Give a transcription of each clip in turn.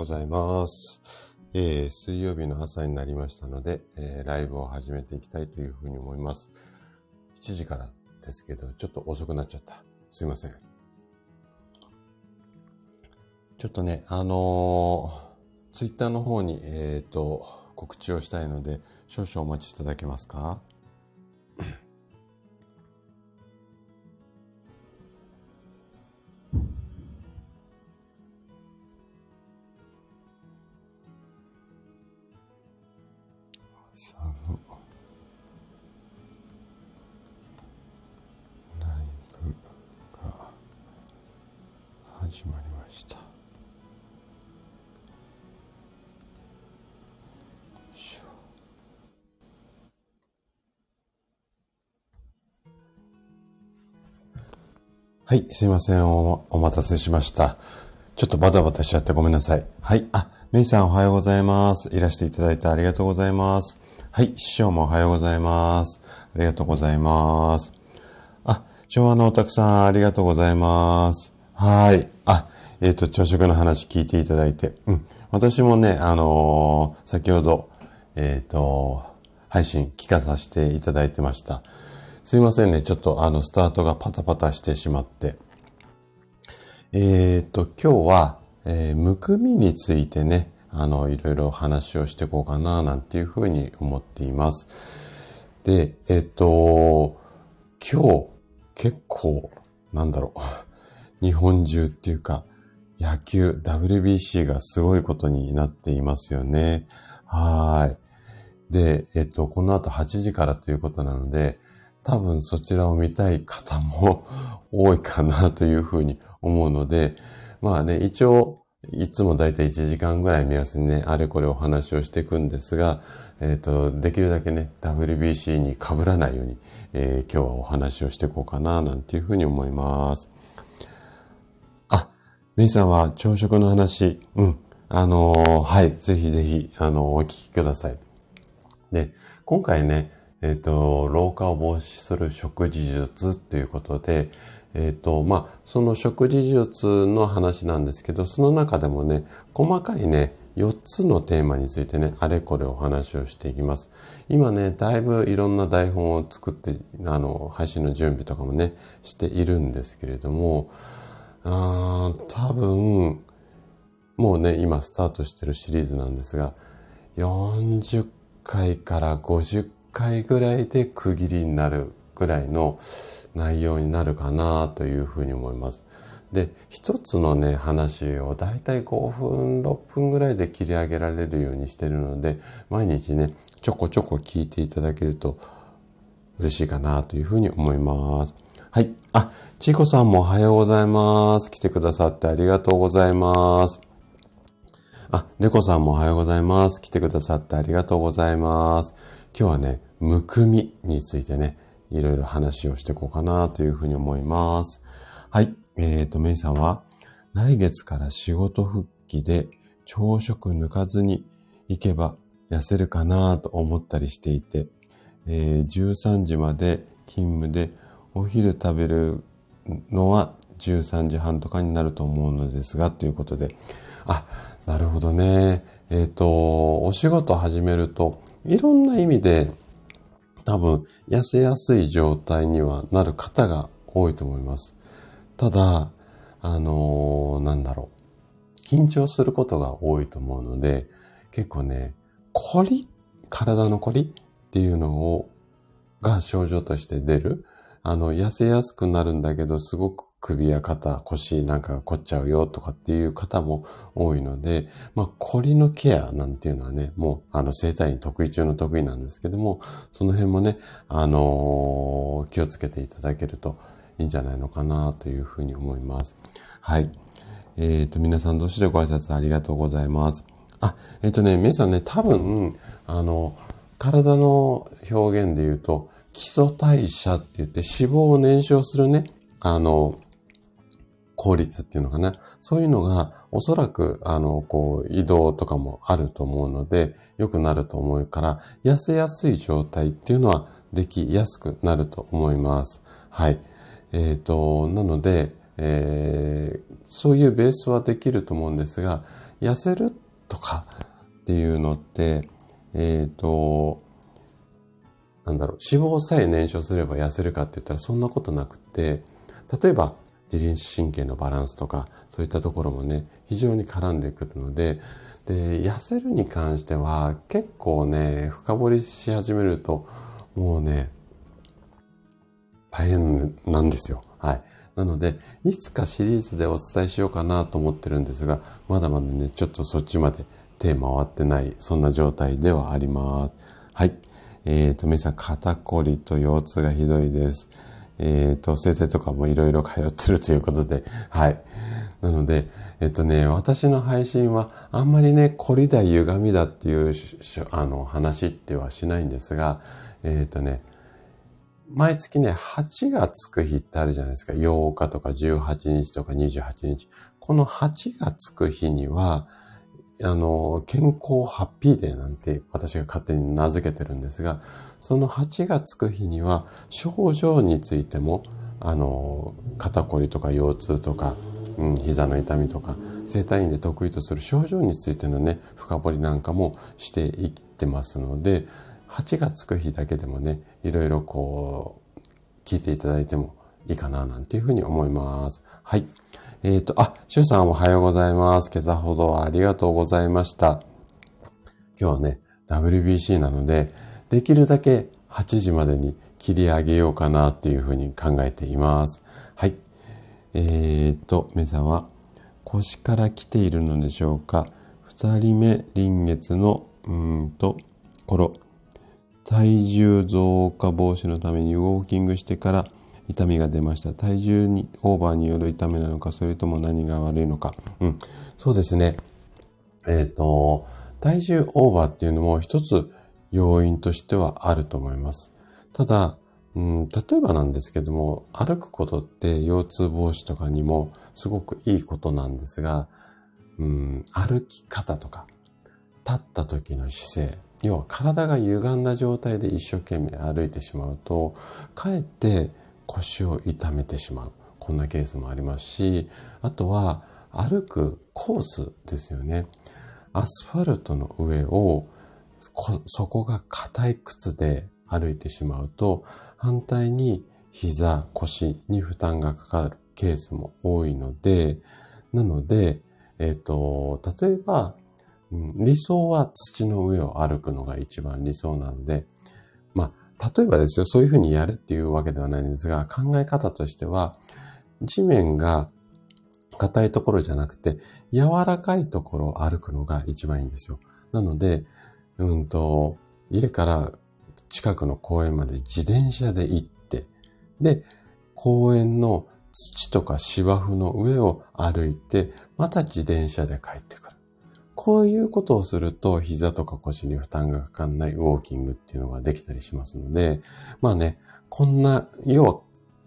ございます。えー水曜日の朝になりましたので、えーライブを始めていきたいというふうに思います。7時からですけど、ちょっと遅くなっちゃった。すいません。ちょっとね、あのー、ツイッターの方に、えっ、と、告知をしたいので、少々お待ちいただけますか？すいませんお。お待たせしました。ちょっとバタバタしちゃってごめんなさい。はい。あ、メイさんおはようございます。いらしていただいてありがとうございます。はい。師匠もおはようございます。ありがとうございます。あ、昭和のおたくさんありがとうございます。はい。あ、えっ、と、朝食の話聞いていただいて。うん。私もね、あのー先ほど、えっ、と、配信聞かさせていただいてました。すいませんね。ちょっとあの、スタートがパタパタしてしまって。えっ、と、今日は、えーむくみについてね、あの、いろいろ話をしていこうかな、なんていうふうに思っています。で、えっ、と、今日、結構、なんだろう、日本中っていうか、野球、WBC がすごいことになっていますよね。はい。で、えっと、この後8時からということなので、多分そちらを見たい方も 多いかなというふうに思うので、まあね、一応、いつもだいたい1時間ぐらい目安にね、あれこれお話をしていくんですが、えっ、と、できるだけね、WBC に被らないように、えー今日はお話をしていこうかな、なんていうふうに思います。あ、メイさんは朝食の話、うん、あのーはい、ぜひぜひ、あのお聞きください。で、今回ね、えっ、と、老化を防止する食事術ということで、えっ、と、まあ、その食事術の話なんですけど、その中でもね、細かいね、4つのテーマについてね、あれこれお話をしていきます。今ね、だいぶいろんな台本を作って、あの、配信の準備とかもね、しているんですけれども、あー多分、もうね、今スタートしてるシリーズなんですが、40回から50回ぐらいで区切りになるぐらいの内容になるかなというふうに思います。で、一つのね、話をだいたい5分、6分ぐらいで切り上げられるようにしてるので、毎日ね、ちょこちょこ聞いていただけると嬉しいかなというふうに思います。はい。あ、ちいこさんもおはようございます。来てくださってありがとうございます。あ、猫さんもおはようございます。来てくださってありがとうございます。今日はね、むくみについてね、いろいろ話をしていこうかなというふうに思います。はい。えーと、メイさんは、来月から仕事復帰で朝食抜かずに行けば痩せるかなと思ったりしていて、えー13時まで勤務でお昼食べるのは13時半とかになると思うのですが、ということで。あ、なるほどね。えっ、と、お仕事始めると、いろんな意味で多分痩せやすい状態にはなる方が多いと思います。ただ、あのーなんだろう。緊張することが多いと思うので、結構ね、凝り体の凝りっていうのを、が症状として出る。あの、痩せやすくなるんだけど、すごく首や肩、腰なんかが凝っちゃうよとかっていう方も多いので、まあ、凝りのケアなんていうのはね、もう、あの、生体院得意中の得意なんですけども、その辺もね、あのー気をつけていただけるといいんじゃないのかなというふうに思います。はい。えっ、と、皆さんどうしご挨拶ありがとうございます。あ、えっ、とね、皆さんね、多分、あの、体の表現で言うと、基礎代謝って言って脂肪を燃焼するね、あの、効率っていうのかな。そういうのが、おそらく、あの、こう、移動とかもあると思うので、良くなると思うから、痩せやすい状態っていうのはできやすくなると思います。はい。えっ、と、なので、えーそういうベースはできると思うんですが、痩せるとかっていうのって、えっ、ー、と、なんだろう、脂肪さえ燃焼すれば痩せるかって言ったらそんなことなくて、例えば自律神経のバランスとか、そういったところもね、非常に絡んでくるので、で、痩せるに関しては結構ね、深掘りし始めると、もうね、大変なんですよ。はい。なので、いつかシリーズでお伝えしようかなと思ってるんですが、まだまだね、ちょっとそっちまで手回ってない、そんな状態ではあります。はい。え、ー、と、皆さん、肩こりと腰痛がひどいです。えっ、ー、と、整体とかもいろいろ通ってるということで、はい。なので、えっとね、私の配信はあんまりね、こりだ、歪みだっていう、あの、話ってはしないんですが、えっとね、毎月ね、8がつく日ってあるじゃないですか。8日とか18日とか28日。この8がつく日には、あの、健康ハッピーデーなんて私が勝手に名付けてるんですが、その8がつく日には症状についても、あの、肩こりとか腰痛とか、うん、膝の痛みとか、整体院で得意とする症状についてのね、深掘りなんかもしていってますので、8がつく日だけでもね、いろいろこう、聞いていただいてもいいかな、なんていうふうに思います。はい。えっ、ー、と、あ、シュさんおはようございます。今朝ほどありがとうございました。今日はね、WBC なので、できるだけ8時までに切り上げようかなっていうふうに考えています。はい。えっ、と、メザは腰から来ているのでしょうか？二人目、臨月の、うんと、頃。体重増加防止のためにウォーキングしてから痛みが出ました。体重にオーバーによる痛みなのか、それとも何が悪いのか。うん。そうですね。えっ、と、体重オーバーっていうのも一つ要因としてはあると思います。ただ、うん、例えばなんですけども、歩くことって腰痛防止とかにもすごくいいことなんですが、うん、歩き方とか、立った時の姿勢、要は体が歪んだ状態で一生懸命歩いてしまうと、かえって腰を痛めてしまう。こんなケースもありますし、あとは歩くコースですよね。アスファルトの上を、そこが硬い靴で歩いてしまうと、反対に膝、腰に負担がかかるケースも多いので、なので、えっ、ー、と、例えば、理想は土の上を歩くのが一番理想なので、まあ、例えばですよ、そういうふうにやるっていうわけではないんですが、考え方としては、地面が硬いところじゃなくて、柔らかいところを歩くのが一番いいんですよ。なので、うんと、家から近くの公園まで自転車で行って、で、公園の土とか芝生の上を歩いて、また自転車で帰ってくる。こういうことをすると、膝とか腰に負担がかかんないウォーキングっていうのができたりしますので、まあね、こんな、要は、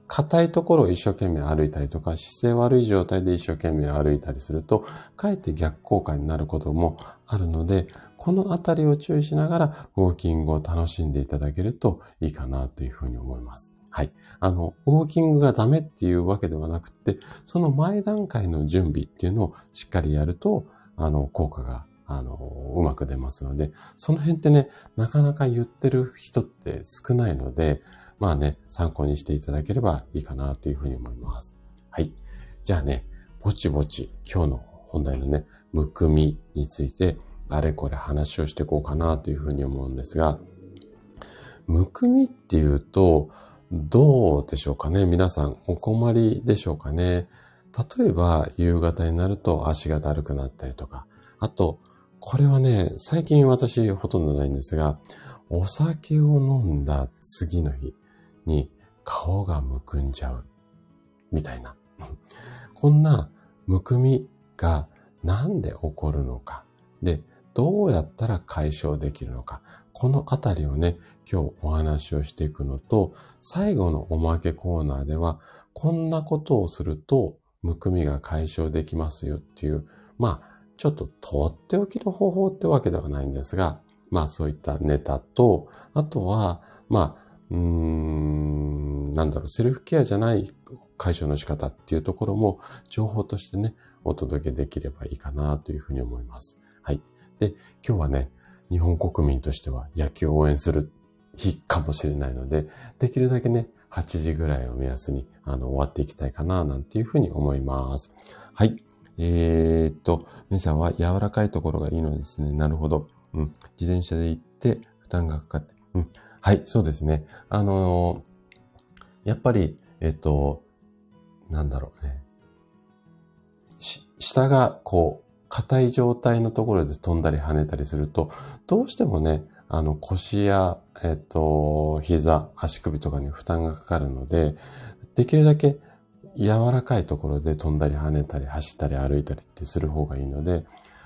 硬いところを一生懸命歩いたりとか、姿勢悪い状態で一生懸命歩いたりすると、かえって逆効果になることもあるので、このあたりを注意しながら、ウォーキングを楽しんでいただけるといいかなというふうに思います。はい。あの、ウォーキングがダメっていうわけではなくて、その前段階の準備っていうのをしっかりやると、あの、効果が、あの、うまく出ますので、その辺ってね、なかなか言ってる人って少ないので、まあね、参考にしていただければいいかなというふうに思います。はい。じゃあね、ぼちぼち今日の本題のね、むくみについて、あれこれ話をしていこうかなというふうに思うんですが、むくみっていうと、どうでしょうかね？皆さんお困りでしょうかね？例えば、夕方になると足がだるくなったりとか、あと、これはね、最近私ほとんどないんですが、お酒を飲んだ次の日に顔がむくんじゃう。みたいな。こんなむくみがなんで起こるのか。で、どうやったら解消できるのか。このあたりをね、今日お話をしていくのと、最後のおまけコーナーでは、こんなことをするとむくみが解消できますよっていう、まあ、ちょっととっておきの方法ってわけではないんですが、まあそういったネタと、あとは、まあ、うーん、なんだろう、セルフケアじゃない解消の仕方っていうところも情報としてね、お届けできればいいかなというふうに思います。はい。で、今日はね、日本国民としては野球を応援する日かもしれないので、できるだけね、8時ぐらいを目安に、あの、終わっていきたいかな、なんていうふうに思います。はい。えー、っと、皆さんは柔らかいところがいいのですね。なるほど。うん。自転車で行って負担がかかって。うん。はい、そうですね。あのー、やっぱり、えっと、なんだろうね。下がこう、硬い状態のところで飛んだり跳ねたりすると、どうしてもね、あの腰や、えっと、膝、足首とかに負担がかかるので、できるだけ柔らかいところで飛んだり跳ねたり走ったり歩いたりってする方がいいので、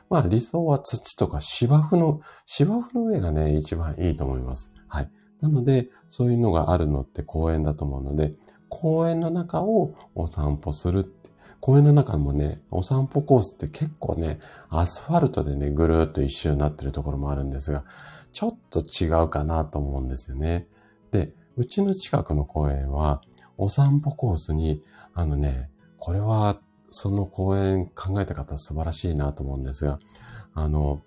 まあ理想は土とか芝生の、芝生の上がね、一番いいと思います。はい。なので、そういうのがあるのって公園だと思うので、公園の中をお散歩するって。公園の中もね、お散歩コースって結構ね、アスファルトでね、ぐるーっと一周になってるところもあるんですが、ちょっと違うかなと思うんですよね。で、うちの近くの公園は、お散歩コースに、あのね、これは、その公園考えた方素晴らしいなと思うんですが、あの、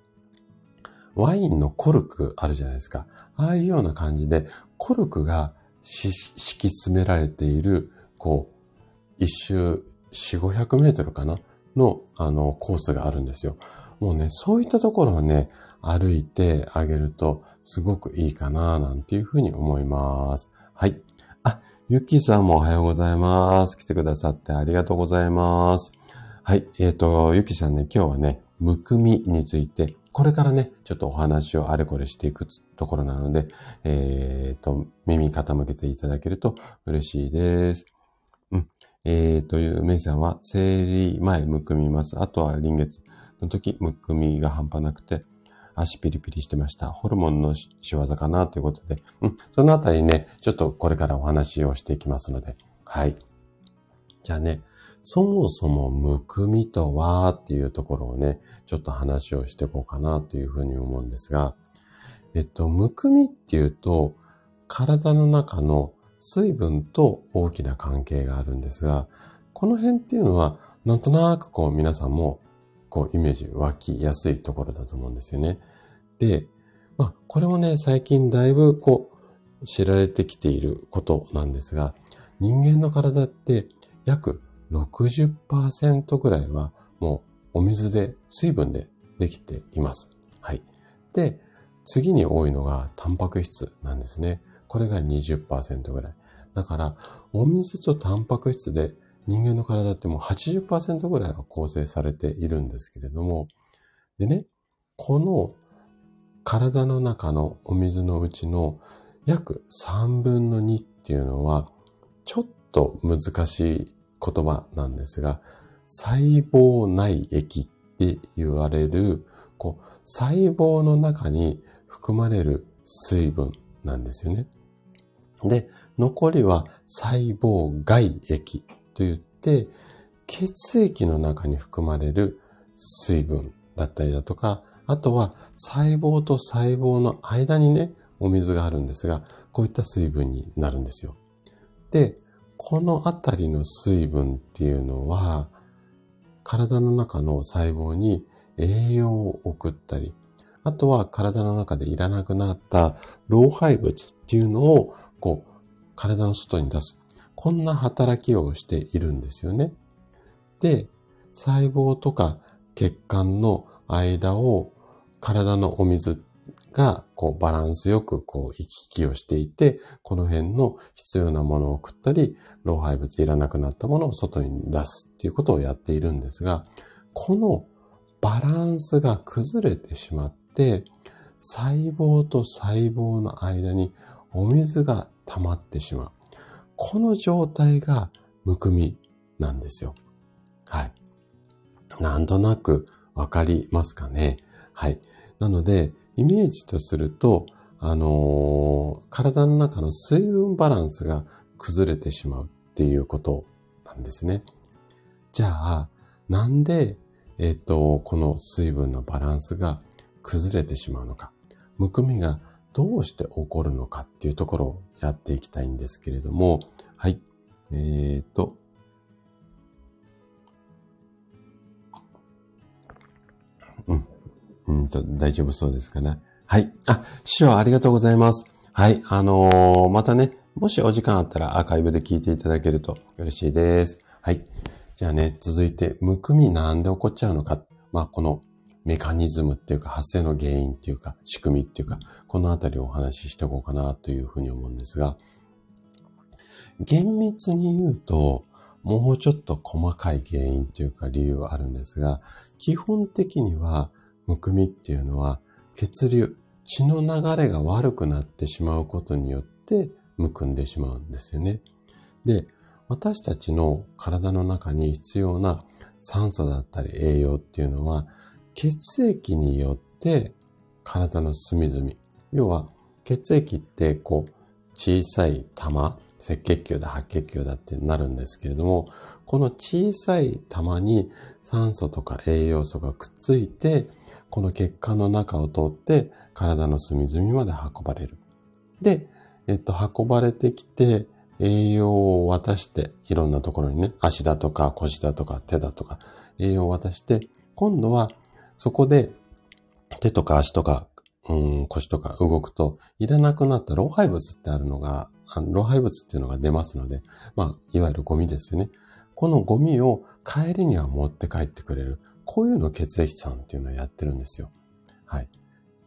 ワインのコルクあるじゃないですか。ああいうような感じで、コルクが敷き詰められている、こう、一周4、500メートルかな？の、あの、コースがあるんですよ。もうね、そういったところはね、歩いてあげるとすごくいいかな、なんていうふうに思います。はい。あ、ゆきさんもおはようございます。来てくださってありがとうございます。はい。えっ、ー、と、ゆきさんね、今日はね、むくみについて、これからね、ちょっとお話をあれこれしていくところなので、えっ、ー、と、耳傾けていただけると嬉しいです。うん。えー、という、メイさんは、生理前むくみます。あとは臨月の時、むくみが半端なくて、足ピリピリしてました。ホルモンの仕業かなということで、うん、そのあたりね、ちょっとこれからお話をしていきますので、はい。じゃあね、そもそもむくみとはっていうところをね、ちょっと話をしていこうかなというふうに思うんですが、えっと、むくみっていうと、体の中の水分と大きな関係があるんですが、この辺っていうのは、なんとなくこう皆さんもこうイメージ湧きやすいところだと思うんですよね。で、まあ、これもね、最近だいぶこう、知られてきていることなんですが、人間の体って約60%ぐらいはもうお水で、水分でできています。はい。で、次に多いのがタンパク質なんですね。これが20%ぐらい。だから、お水とタンパク質で人間の体ってもう80%ぐらいは構成されているんですけれども、でね、この体の中のお水のうちの約3分の2っていうのは、ちょっと難しい言葉なんですが、細胞内液って言われる、こう、細胞の中に含まれる水分なんですよね。で、残りは細胞外液と言って、血液の中に含まれる水分だったりだとか、あとは細胞と細胞の間にね、お水があるんですが、こういった水分になるんですよ。で、このあたりの水分っていうのは、体の中の細胞に栄養を送ったり、あとは体の中でいらなくなった老廃物っていうのを、こう、体の外に出す。こんな働きをしているんですよね。で、細胞とか血管の間を体のお水がこうバランスよくこう行き来をしていて、この辺の必要なものを食ったり、老廃物いらなくなったものを外に出すっていうことをやっているんですが、このバランスが崩れてしまって、細胞と細胞の間にお水が溜まってしまう。この状態がむくみなんですよ。はい。なんとなくわかりますかね。はい。なので、イメージとすると、あのー、体の中の水分バランスが崩れてしまうっていうことなんですね。じゃあ、なんで、えっ、と、この水分のバランスが崩れてしまうのか。むくみがどうして起こるのかっていうところをやっていきたいんですけれども、はい。えーと、うん。うんと、大丈夫そうですかね。はい。あ、師匠ありがとうございます。はい。あのー、またね、もしお時間あったらアーカイブで聞いていただけると嬉しいです。はい。じゃあね、続いて、むくみなんで起こっちゃうのか。まあ、このメカニズムっていうか、発生の原因っていうか、仕組みっていうか、このあたりをお話ししておこうかなというふうに思うんですが、厳密に言うと、もうちょっと細かい原因というか理由はあるんですが、基本的には、むくみっていうのは、血流、血の流れが悪くなってしまうことによって、むくんでしまうんですよね。で、私たちの体の中に必要な酸素だったり栄養っていうのは、血液によって体の隅々、要は血液ってこう小さい玉、赤血球だ白血球だってなるんですけれども、この小さい玉に酸素とか栄養素がくっついて、この血管の中を通って体の隅々まで運ばれる。で、えっと、運ばれてきて栄養を渡して、いろんなところにね、足だとか腰だとか手だとか栄養を渡して、今度はそこで手とか足とか、うん、腰とか動くと、いらなくなった老廃物ってあるのが、老廃物っていうのが出ますので、まあ、いわゆるゴミですよね。このゴミを帰りには持って帰ってくれる。こういうのを血液さんっていうのをやってるんですよ。はい。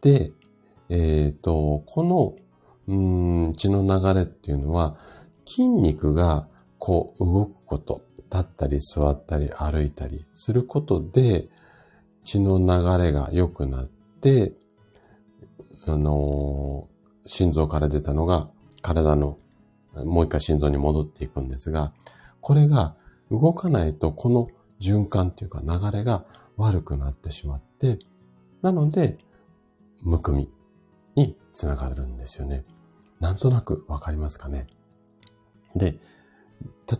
で、えっ、ー、と、この、うん、血の流れっていうのは、筋肉がこう動くこと、立ったり座ったり歩いたりすることで、血の流れが良くなって、あのー、心臓から出たのが体のもう一回心臓に戻っていくんですが、これが動かないとこの循環っていうか流れが悪くなってしまって、なので、むくみにつながるんですよね。なんとなくわかりますかね。で、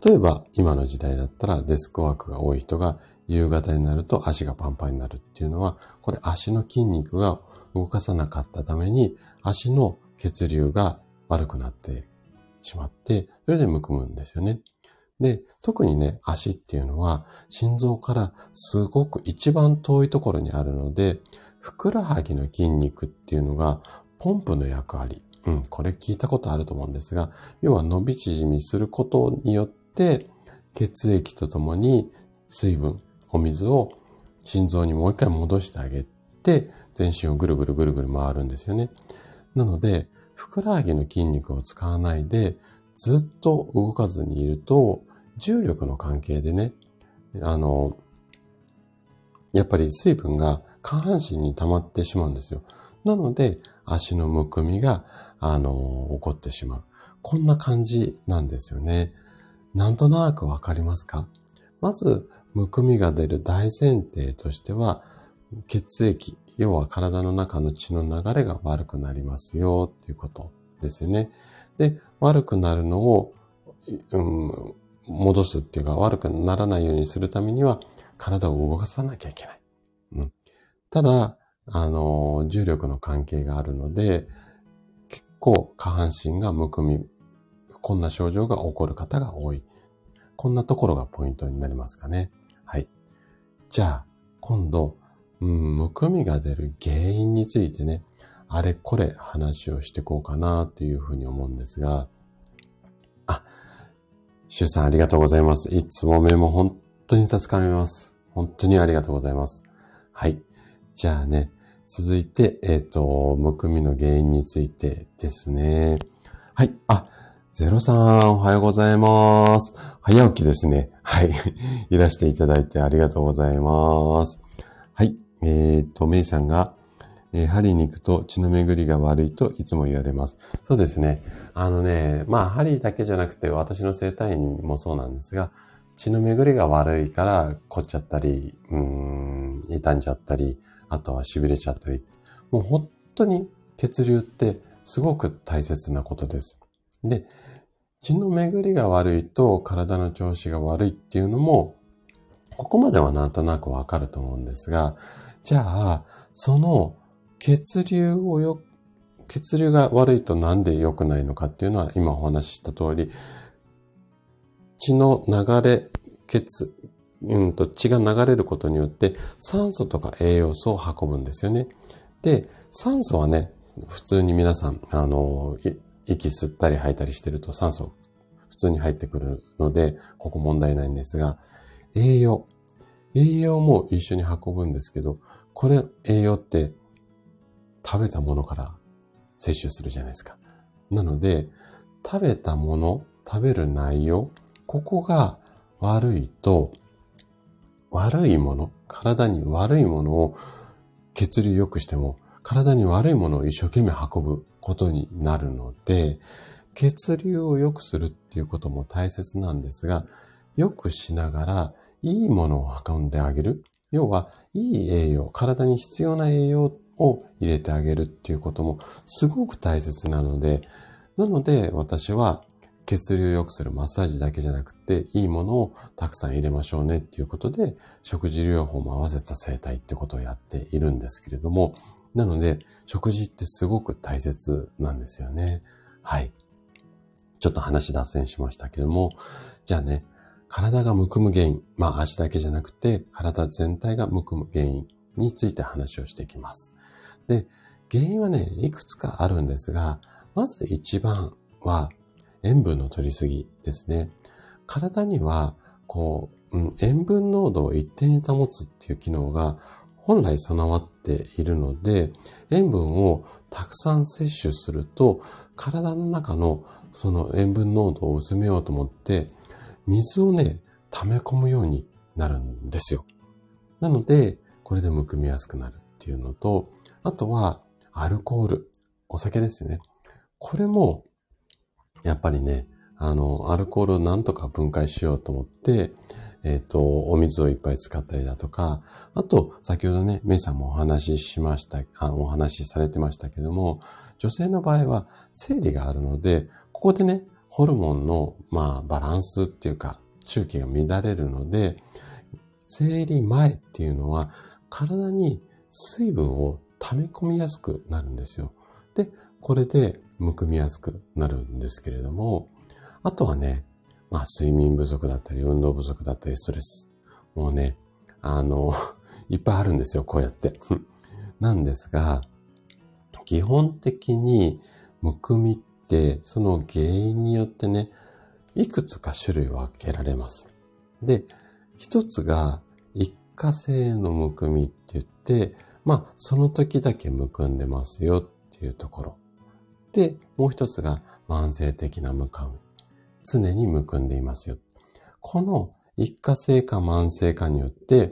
例えば今の時代だったらデスクワークが多い人が夕方になると足がパンパンになるっていうのは、これ足の筋肉が動かさなかったために、足の血流が悪くなってしまって、それでむくむんですよね。で、特にね、足っていうのは、心臓からすごく一番遠いところにあるので、ふくらはぎの筋肉っていうのが、ポンプの役割。うん、これ聞いたことあると思うんですが、要は伸び縮みすることによって、血液とともに水分、お水を心臓にもう一回戻してあげて、全身をぐるぐるぐるぐる回るんですよね。なので、ふくらはぎの筋肉を使わないで、ずっと動かずにいると、重力の関係でね、あの、やっぱり水分が下半身に溜まってしまうんですよ。なので、足のむくみが、あの、起こってしまう。こんな感じなんですよね。なんとなくわかりますか？まず、むくみが出る大前提としては、血液、要は体の中の血の流れが悪くなりますよっていうことですよね。で、悪くなるのを、うん、戻すっていうか悪くならないようにするためには体を動かさなきゃいけない。うん、ただ、あの、重力の関係があるので、結構下半身がむくみ、こんな症状が起こる方が多い。こんなところがポイントになりますかね。はい。じゃあ、今度、うん、むくみが出る原因についてね、あれこれ話をしてこうかなというふうに思うんですが、あ、シュさんありがとうございます。いつもメモ本当に助かります。本当にありがとうございます。はい。じゃあね、続いて、えっ、ー、と、むくみの原因についてですね。はい。あ、ゼロさん、おはようございます。早起きですね。はい。いらしていただいてありがとうございます。はい。えっ、ー、と、メイさんが、えー、針に行くと血の巡りが悪いといつも言われます。そうですね。あのね、まあ、針だけじゃなくて私の生体院もそうなんですが、血の巡りが悪いから凝っちゃったり、うん、傷んじゃったり、あとは痺れちゃったり。もう本当に血流ってすごく大切なことです。で、血の巡りが悪いと体の調子が悪いっていうのも、ここまではなんとなくわかると思うんですが、じゃあ、その血流をよ、血流が悪いとなんで良くないのかっていうのは今お話しした通り、血の流れ、血、うんと血が流れることによって酸素とか栄養素を運ぶんですよね。で、酸素はね、普通に皆さん、あの、息吸ったり吐いたりしてると酸素普通に入ってくるので、ここ問題ないんですが、栄養。栄養も一緒に運ぶんですけど、これ栄養って食べたものから摂取するじゃないですか。なので、食べたもの、食べる内容、ここが悪いと、悪いもの、体に悪いものを血流良くしても、体に悪いものを一生懸命運ぶことになるので、血流を良くするっていうことも大切なんですが、良くしながら、いいものを運んであげる。要は、いい栄養、体に必要な栄養を入れてあげるっていうこともすごく大切なので、なので私は血流を良くするマッサージだけじゃなくて、いいものをたくさん入れましょうねっていうことで、食事療法も合わせた生態ってことをやっているんですけれども、なので、食事ってすごく大切なんですよね。はい。ちょっと話脱線しましたけども、じゃあね、体がむくむ原因、まあ足だけじゃなくて、体全体がむくむ原因について話をしていきます。で、原因はね、いくつかあるんですが、まず一番は塩分の取りすぎですね。体には、こう、うん、塩分濃度を一定に保つっていう機能が本来備わっているので、塩分をたくさん摂取すると、体の中のその塩分濃度を薄めようと思って、水をね、溜め込むようになるんですよ。なので、これでむくみやすくなるっていうのと、あとは、アルコール。お酒ですね。これも、やっぱりね、あの、アルコールをなんとか分解しようと思って、えっ、ー、と、お水をいっぱい使ったりだとか、あと、先ほどね、メイさんもお話ししました、あお話しされてましたけども、女性の場合は生理があるので、ここでね、ホルモンの、まあ、バランスっていうか、周期が乱れるので、生理前っていうのは、体に水分を溜め込みやすくなるんですよ。で、これでむくみやすくなるんですけれども、あとはね、まあ睡眠不足だったり、運動不足だったり、ストレス。もうね、あの、いっぱいあるんですよ、こうやって。なんですが、基本的にむくみって、その原因によってね、いくつか種類分けられます。で、一つが一過性のむくみって言って、まあ、その時だけむくんでますよっていうところ。で、もう一つが慢性的なむかみ。常にむくんでいますよ。この一過性か慢性かによって、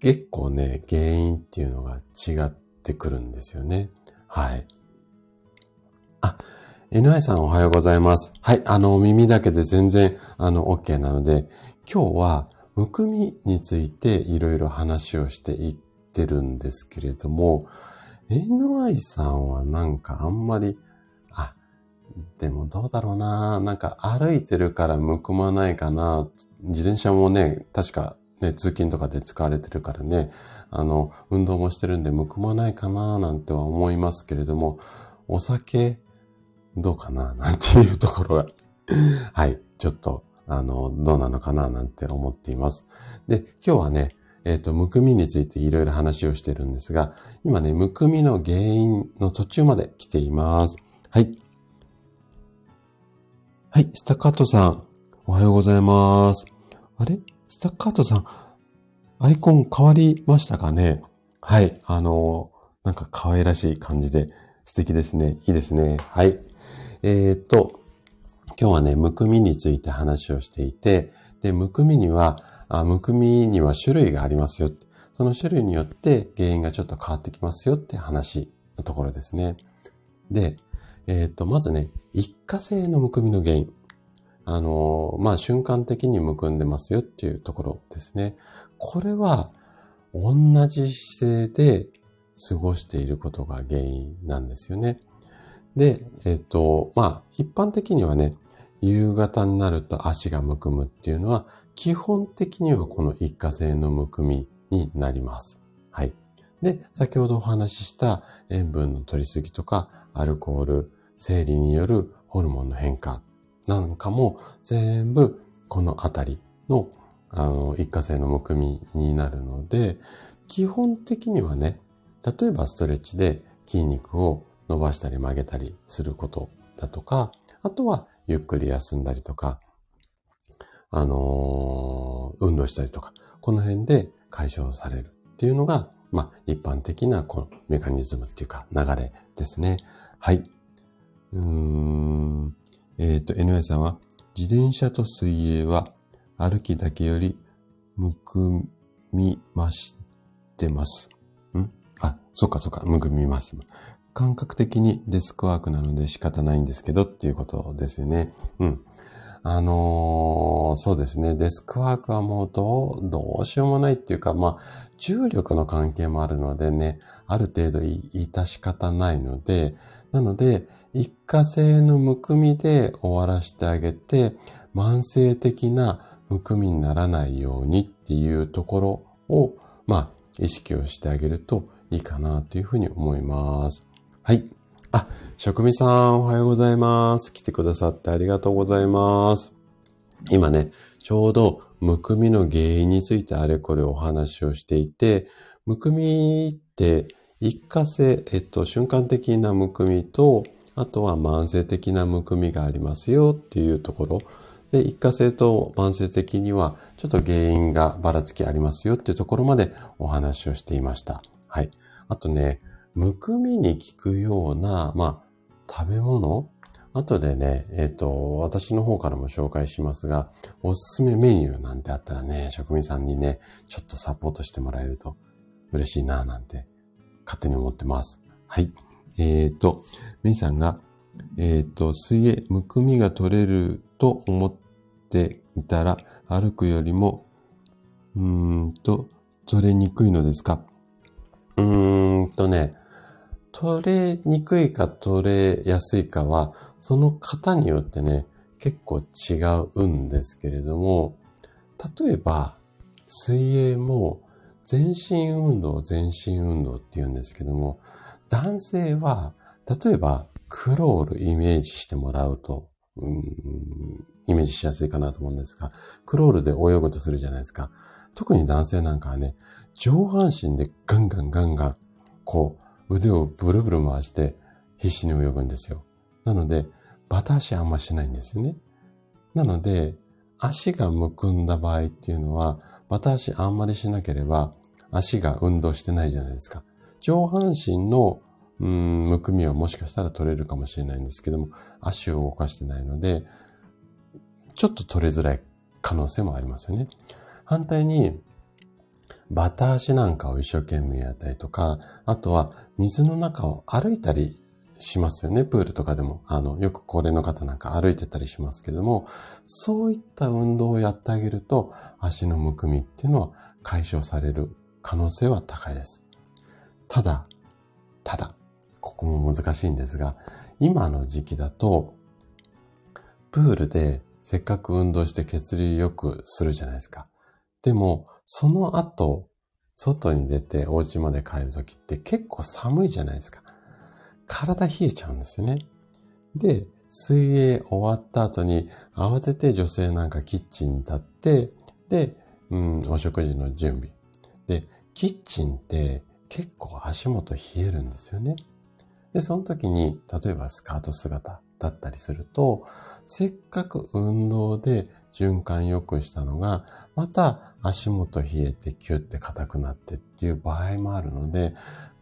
結構ね、原因っていうのが違ってくるんですよね。はい。あ、NI さんおはようございます。はい、あの、耳だけで全然、あの、OK なので、今日は、むくみについていろいろ話をしていってるんですけれども、NY さんはなんかあんまり、でもどうだろうななんか歩いてるからむくまないかな自転車もね、確かね、通勤とかで使われてるからね、あの、運動もしてるんでむくまないかななんては思いますけれども、お酒、どうかななんていうところが はい、ちょっと、あの、どうなのかななんて思っています。で、今日はね、えっ、と、むくみについていろいろ話をしてるんですが、今ね、むくみの原因の途中まで来ています。はい。はい、スタッカートさん、おはようございます。あれ？スタッカートさん、アイコン変わりましたかね？はい、あのなんか可愛らしい感じで素敵ですね。いいですね。はい。えっ、と、今日はね、むくみについて話をしていて、で、むくみには、あむくみには種類がありますよ。その種類によって原因がちょっと変わってきますよって話のところですね。で、えっ、ー、と、まずね、一過性のむくみの原因。あのー、まあ、瞬間的にむくんでますよっていうところですね。これは、同じ姿勢で過ごしていることが原因なんですよね。で、えっ、ー、と、まあ、一般的にはね、夕方になると足がむくむっていうのは、基本的にはこの一過性のむくみになります。はい。で、先ほどお話しした塩分の取りすぎとか、アルコール、生理によるホルモンの変化なんかも全部このあたりのあの一過性のむくみになるので、基本的にはね、例えばストレッチで筋肉を伸ばしたり曲げたりすることだとか、あとはゆっくり休んだりとか、あのー、運動したりとか、この辺で解消されるっていうのが、まあ、一般的なこのメカニズムっていうか流れですね。はい。うーん。えっ、ー、と、NY さんは、自転車と水泳は歩きだけよりむくみましてます。ん？あ、そっかそっか、むくみます。感覚的にデスクワークなので仕方ないんですけどっていうことですね。うん。あのー、そうですね。デスクワークはもうどう、どうしようもないっていうか、まあ、重力の関係もあるのでね、ある程度致し方ないので、なので、一過性のむくみで終わらせてあげて、慢性的なむくみにならないようにっていうところを、まあ、意識をしてあげるといいかなというふうに思います。はい。あ、職味さん、おはようございます。来てくださってありがとうございます。今ね、ちょうど、むくみの原因についてあれこれお話をしていて、むくみって、一過性、えっと、瞬間的なむくみと、あとは慢性的なむくみがありますよっていうところ。で、一過性と慢性的には、ちょっと原因がばらつきありますよっていうところまでお話をしていました。はい。あとね、むくみに効くような、まあ、食べ物後でね、えっ、ー、と、私の方からも紹介しますが、おすすめメニューなんてあったらね、職人さんにね、ちょっとサポートしてもらえると嬉しいななんて、勝手に思ってます。はい。えっ、ー、と、メイさんが、えっ、ー、と、水泳、むくみが取れると思っていたら、歩くよりも、うーんと、取れにくいのですか？うーんとね、取れにくいか取れやすいかは、その方によってね、結構違うんですけれども、例えば、水泳も全身運動、全身運動って言うんですけども、男性は、例えば、クロールイメージしてもらうと、うん、イメージしやすいかなと思うんですが、クロールで泳ぐとするじゃないですか。特に男性なんかはね、上半身でガンガンガンガン、こう、腕をブルブル回して必死に泳ぐんですよ。なので、バタ足あんましないんですよね。なので、足がむくんだ場合っていうのは、バタ足あんまりしなければ、足が運動してないじゃないですか。上半身の、うん、むくみはもしかしたら取れるかもしれないんですけども、足を動かしてないので、ちょっと取れづらい可能性もありますよね。反対に、バタ足なんかを一生懸命やったりとか、あとは水の中を歩いたりしますよね。プールとかでも。あの、よく高齢の方なんか歩いてたりしますけれども、そういった運動をやってあげると、足のむくみっていうのは解消される可能性は高いです。ただ、ただ、ここも難しいんですが、今の時期だと、プールでせっかく運動して血流良くするじゃないですか。でも、その後、外に出てお家まで帰るときって結構寒いじゃないですか。体冷えちゃうんですよね。で、水泳終わった後に慌てて女性なんかキッチンに立って、で、うん、お食事の準備。で、キッチンって結構足元冷えるんですよね。で、その時に、例えばスカート姿だったりすると、せっかく運動で循環良くしたのが、また足元冷えてキュッて硬くなってっていう場合もあるので、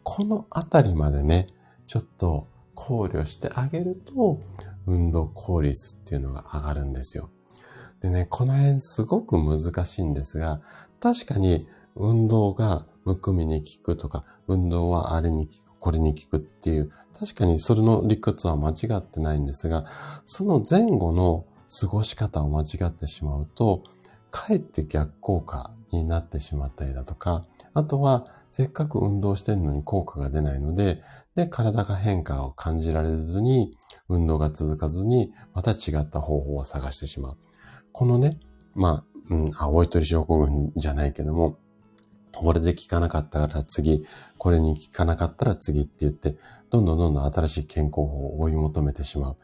このあたりまでね、ちょっと考慮してあげると、運動効率っていうのが上がるんですよ。でね、この辺すごく難しいんですが、確かに運動がむくみに効くとか、運動はあれに効く、これに効くっていう、確かにそれの理屈は間違ってないんですが、その前後の過ごし方を間違ってしまうと、かえって逆効果になってしまったりだとか、あとはせっかく運動してるのに効果が出ないので、で、体が変化を感じられずに、運動が続かずに、また違った方法を探してしまう。このね、まあ、うん、青い鳥症候群じゃないけども、これで効かなかったから次、これに効かなかったら次って言って、どんどんどんどん新しい健康法を追い求めてしまう。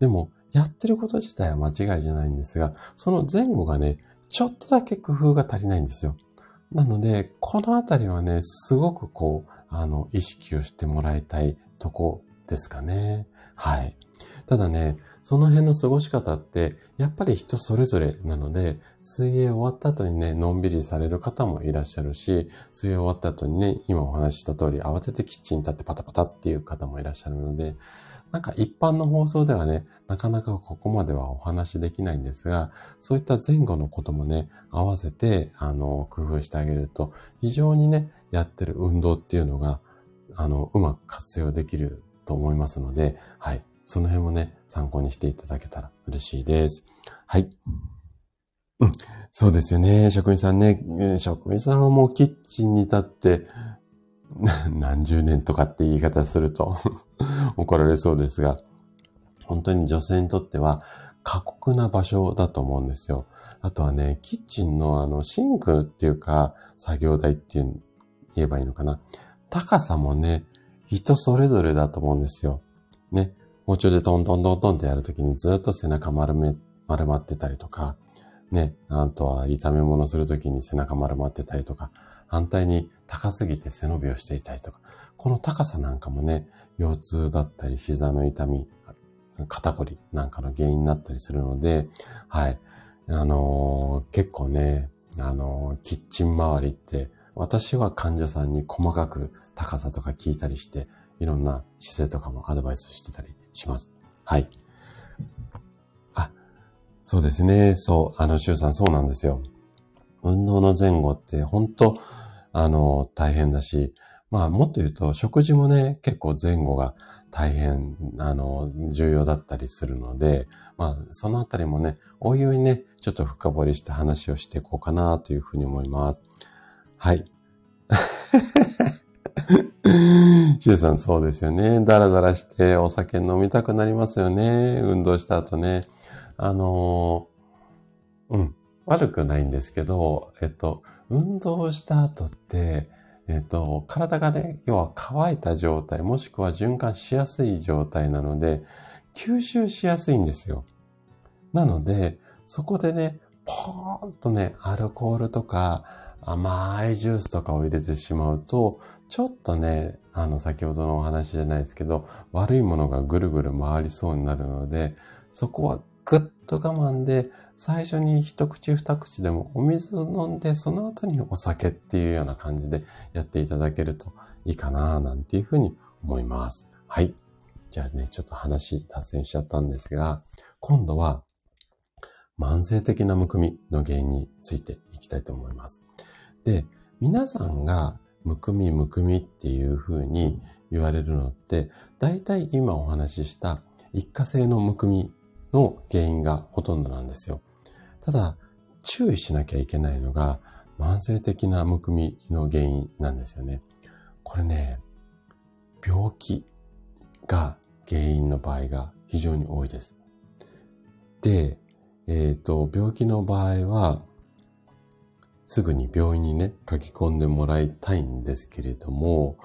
でも、やってること自体は間違いじゃないんですが、その前後がね、ちょっとだけ工夫が足りないんですよ。なので、このあたりはね、すごくこう、あの、意識をしてもらいたいとこですかね。はい。ただね、その辺の過ごし方って、やっぱり人それぞれなので、水泳終わった後にね、のんびりされる方もいらっしゃるし、水泳終わった後にね、今お話しした通り、慌ててキッチンに立ってパタパタっていう方もいらっしゃるので、なんか一般の放送ではね、なかなかここまではお話しできないんですが、そういった前後のこともね、合わせて、あの、工夫してあげると、非常にね、やってる運動っていうのが、あの、うまく活用できると思いますので、はい。その辺もね、参考にしていただけたら嬉しいです。はい。うん、そうですよね。職員さんね。職員さんはもうキッチンに立って、何十年とかって言い方すると 怒られそうですが、本当に女性にとっては過酷な場所だと思うんですよ。あとはね、キッチンのあのシンクっていうか作業台っていう言えばいいのかな。高さもね、人それぞれだと思うんですよ。ね。包丁でトントントントンってやるときにずっと背中丸め、丸まってたりとか、ね、あとは炒め物するときに背中丸まってたりとか、反対に高すぎて背伸びをしていたりとか、この高さなんかもね、腰痛だったり膝の痛み、肩こりなんかの原因になったりするので、はい。あのー、結構ね、あのー、キッチン周りって、私は患者さんに細かく高さとか聞いたりして、いろんな姿勢とかもアドバイスしてたりします。はい。あ、そうですね。そう、あの、シュウさんそうなんですよ。運動の前後って本当あの、大変だし、まあ、もっと言うと、食事もね、結構前後が大変、あの、重要だったりするので、まあ、そのあたりもね、おいおいね、ちょっと深掘りして話をしていこうかなというふうに思います。はい。シュウさんそうですよね。だらだらしてお酒飲みたくなりますよね。運動した後ね。あのー、うん。悪くないんですけど、えっと、運動した後って、えっと、体がね、要は乾いた状態、もしくは循環しやすい状態なので、吸収しやすいんですよ。なので、そこでね、ポーンとね、アルコールとか甘いジュースとかを入れてしまうと、ちょっとね、あの、先ほどのお話じゃないですけど、悪いものがぐるぐる回りそうになるので、そこはぐっと我慢で、最初に一口二口でもお水を飲んで、その後にお酒っていうような感じでやっていただけるといいかな、なんていうふうに思います。はい。じゃあね、ちょっと話脱線しちゃったんですが、今度は慢性的なむくみの原因についていきたいと思います。で、皆さんがむくみむくみっていうふうに言われるのって、大体今お話しした一過性のむくみの原因がほとんどなんですよ。ただ、注意しなきゃいけないのが、慢性的なむくみの原因なんですよね。これね、病気が原因の場合が非常に多いです。で、えっ、ー、と、病気の場合は、すぐに病院にね、書き込んでもらいたいんですけれども、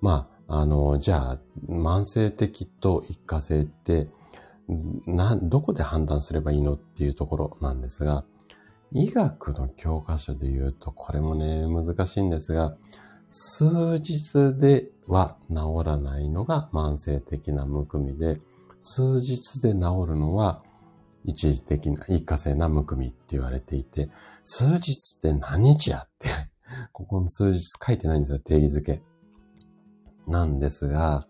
まあ、あの、じゃあ、慢性的と一過性ってな、どこで判断すればいいのっていうところなんですが、医学の教科書で言うと、これもね、難しいんですが、数日では治らないのが慢性的なむくみで、数日で治るのは一時的な一過性なむくみって言われていて、数日って何日やって ここの数日書いてないんですよ、定義づけ。なんですが、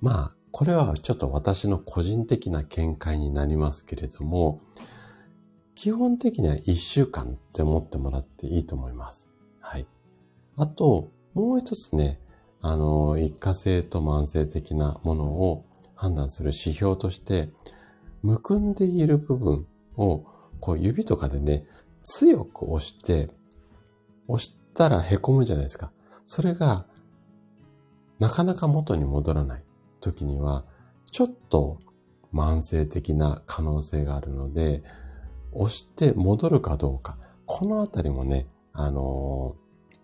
まあ、これはちょっと私の個人的な見解になりますけれども、基本的には1週間って思ってもらっていいと思います。はい。あと、もう一つね、あの、一過性と慢性的なものを判断する指標として、むくんでいる部分を、こう指とかでね、強く押して、押したら凹むじゃないですか。それが、なかなか元に戻らない。時には、ちょっと慢性的な可能性があるので、押して戻るかどうか。このあたりもね、あのー、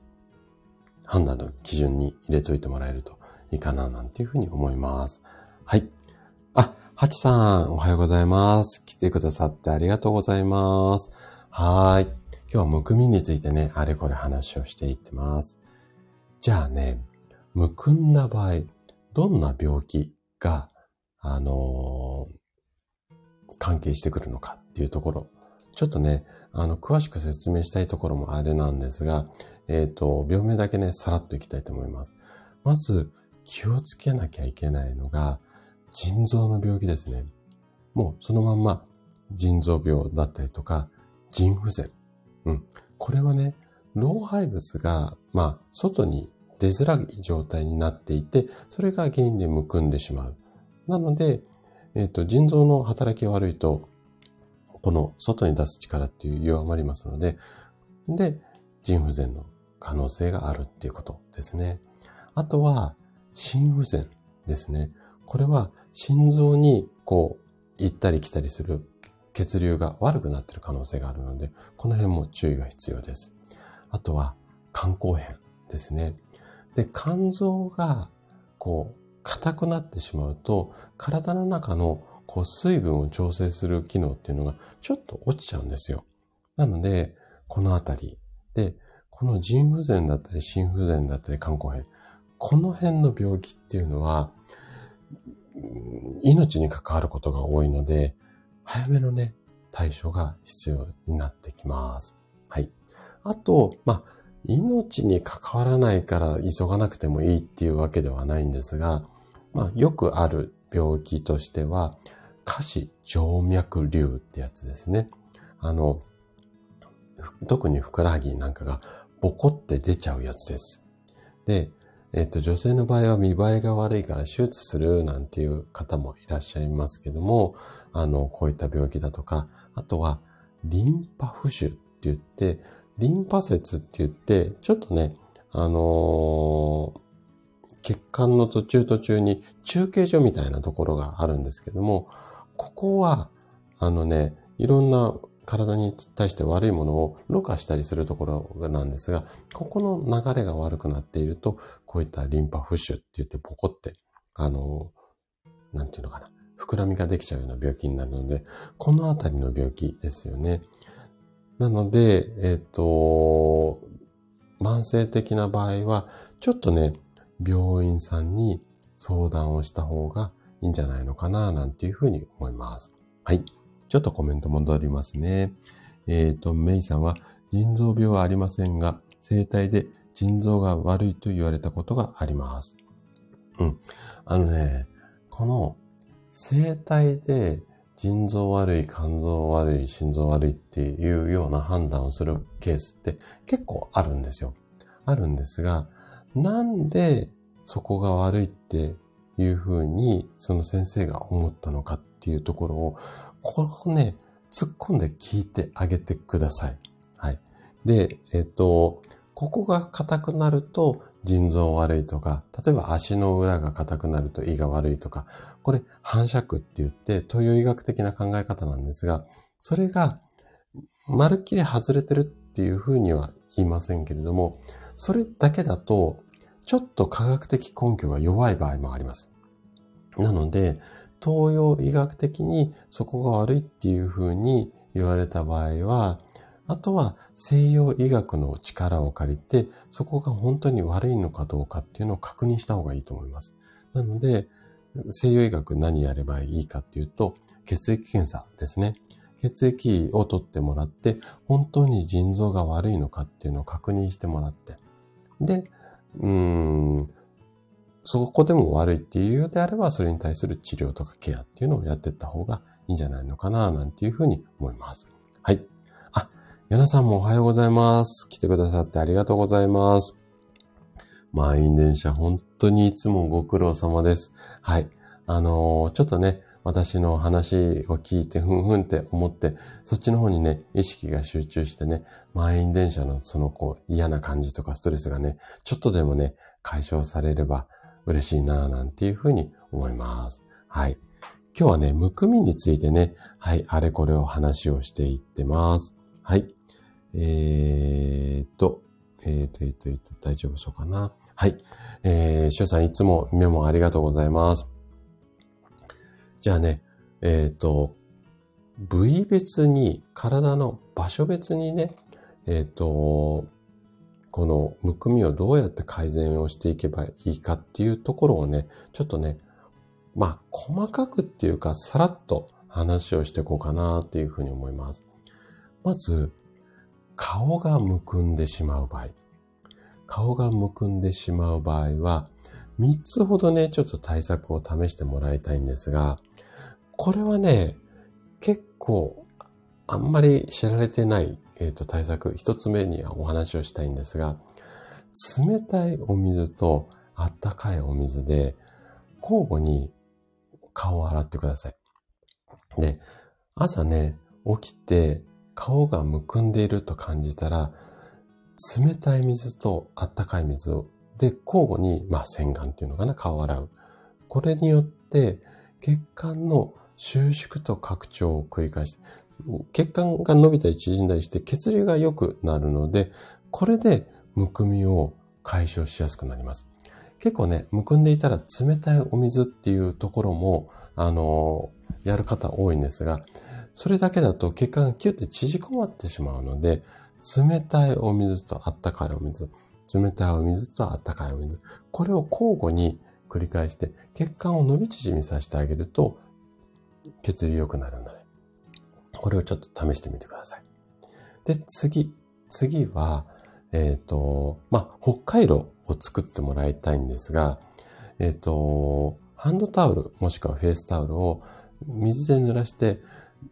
判断の基準に入れといてもらえるといいかななんていうふうに思います。はい。ハチさん、おはようございます。来てくださってありがとうございます。はい。今日はむくみについてね、あれこれ話をしていってます。じゃあね、むくんだ場合、どんな病気が、あのー、関係してくるのかっていうところ、ちょっとね、あの、詳しく説明したいところもあれなんですが、えっ、ー、と、病名だけね、さらっといきたいと思います。まず、気をつけなきゃいけないのが、腎臓の病気ですね。もう、そのまんま、腎臓病だったりとか、腎不全。うん。これはね、老廃物が、まあ、外に出づらい状態になっていて、それが原因でむくんでしまう。なので、えっ、ー、と、腎臓の働きが悪いと、この外に出す力っていう弱まりますので、で、腎不全の可能性があるっていうことですね。あとは、心不全ですね。これは心臓にこう行ったり来たりする血流が悪くなっている可能性があるので、この辺も注意が必要です。あとは肝硬変ですね。で、肝臓がこう硬くなってしまうと、体の中のこう水分を調整する機能っていうのがちょっと落ちちゃうんですよ。なので、このあたりで、この腎不全だったり心不全だったり肝硬変、この辺の病気っていうのは、命に関わることが多いので、早めのね、対処が必要になってきます。はい。あと、まあ、命に関わらないから急がなくてもいいっていうわけではないんですが、まあ、よくある病気としては、下肢静脈瘤ってやつですね。あの、特にふくらはぎなんかがボコって出ちゃうやつです。で、えっと、女性の場合は見栄えが悪いから手術するなんていう方もいらっしゃいますけども、あの、こういった病気だとか、あとは、リンパ浮腫って言って、リンパ節って言って、ちょっとね、あのー、血管の途中途中に中継所みたいなところがあるんですけども、ここは、あのね、いろんな体に対して悪いものをろ過したりするところなんですが、ここの流れが悪くなっていると、こういったリンパ浮腫って言ってポコって、あの、なんていうのかな、膨らみができちゃうような病気になるので、このあたりの病気ですよね。なので、えっ、ー、と、慢性的な場合は、ちょっとね、病院さんに相談をした方がいいんじゃないのかな、なんていうふうに思います。はい。ちょっとコメント戻りますね。えっ、ー、と、メイさんは、腎臓病はありませんが、生体で腎臓が悪いと言われたことがあります。うん。あのね、この生体で腎臓悪い、肝臓悪い、心臓悪いっていうような判断をするケースって結構あるんですよ。あるんですが、なんでそこが悪いっていうふうに、その先生が思ったのかっていうところを、ここね、突っ込んで聞いてあげてください。はい。で、えっと、ここが硬くなると腎臓悪いとか、例えば足の裏が硬くなると胃が悪いとか、これ反射区って言って東洋医学的な考え方なんですが、それがまるっきり外れてるっていうふうには言いませんけれども、それだけだとちょっと科学的根拠が弱い場合もあります。なので、東洋医学的にそこが悪いっていうふうに言われた場合は、あとは西洋医学の力を借りて、そこが本当に悪いのかどうかっていうのを確認した方がいいと思います。なので、西洋医学何やればいいかっていうと、血液検査ですね。血液を取ってもらって、本当に腎臓が悪いのかっていうのを確認してもらって、で、うーん、そこでも悪いっていうようであれば、それに対する治療とかケアっていうのをやっていった方がいいんじゃないのかな、なんていうふうに思います。はい。あ、ヤナさんもおはようございます。来てくださってありがとうございます。満員電車、本当にいつもご苦労様です。はい。あのー、ちょっとね、私の話を聞いて、ふんふんって思って、そっちの方にね、意識が集中してね、満員電車のそのこう嫌な感じとかストレスがね、ちょっとでもね、解消されれば嬉しいなぁなんていうふうに思います。はい。今日はね、むくみについてね、はい、あれこれを話をしていってます。はい。えーと、えっ、と、えっ、と、えっ、と、大丈夫そうかな？はい。えー、シュさんいつもメモありがとうございます。じゃあね、えっ、と、部位別に、体の場所別にね、えっ、と、このむくみをどうやって改善をしていけばいいかっていうところをね、ちょっとね、まあ、細かくっていうか、さらっと話をしていこうかなっていうふうに思います。まず、顔がむくんでしまう場合。顔がむくんでしまう場合は、3つほどね、ちょっと対策を試してもらいたいんですが、これはね、結構、あんまり知られてない、えー、と対策、一つ目にはお話をしたいんですが、冷たいお水とあったかいお水で交互に顔を洗ってください。で、朝ね、起きて顔がむくんでいると感じたら、冷たい水とあったかい水を、で、交互に、まあ、洗顔っていうのかな、顔を洗う。これによって、血管の収縮と拡張を繰り返して、血管が伸びたり縮んだりして血流が良くなるので、これでむくみを解消しやすくなります。結構ね、むくんでいたら冷たいお水っていうところも、あの、やる方多いんですが、それだけだと血管がキュッて縮こまってしまうので、冷たいお水とあったかいお水、冷たいお水とあったかいお水、これを交互に繰り返して血管を伸び縮みさせてあげると血流良くなるので、これをちょっと試してみてください。で、次、次は、えっ、ー、と、まあ、北海道を作ってもらいたいんですが、えっ、ー、と、ハンドタオルもしくはフェイスタオルを水で濡らして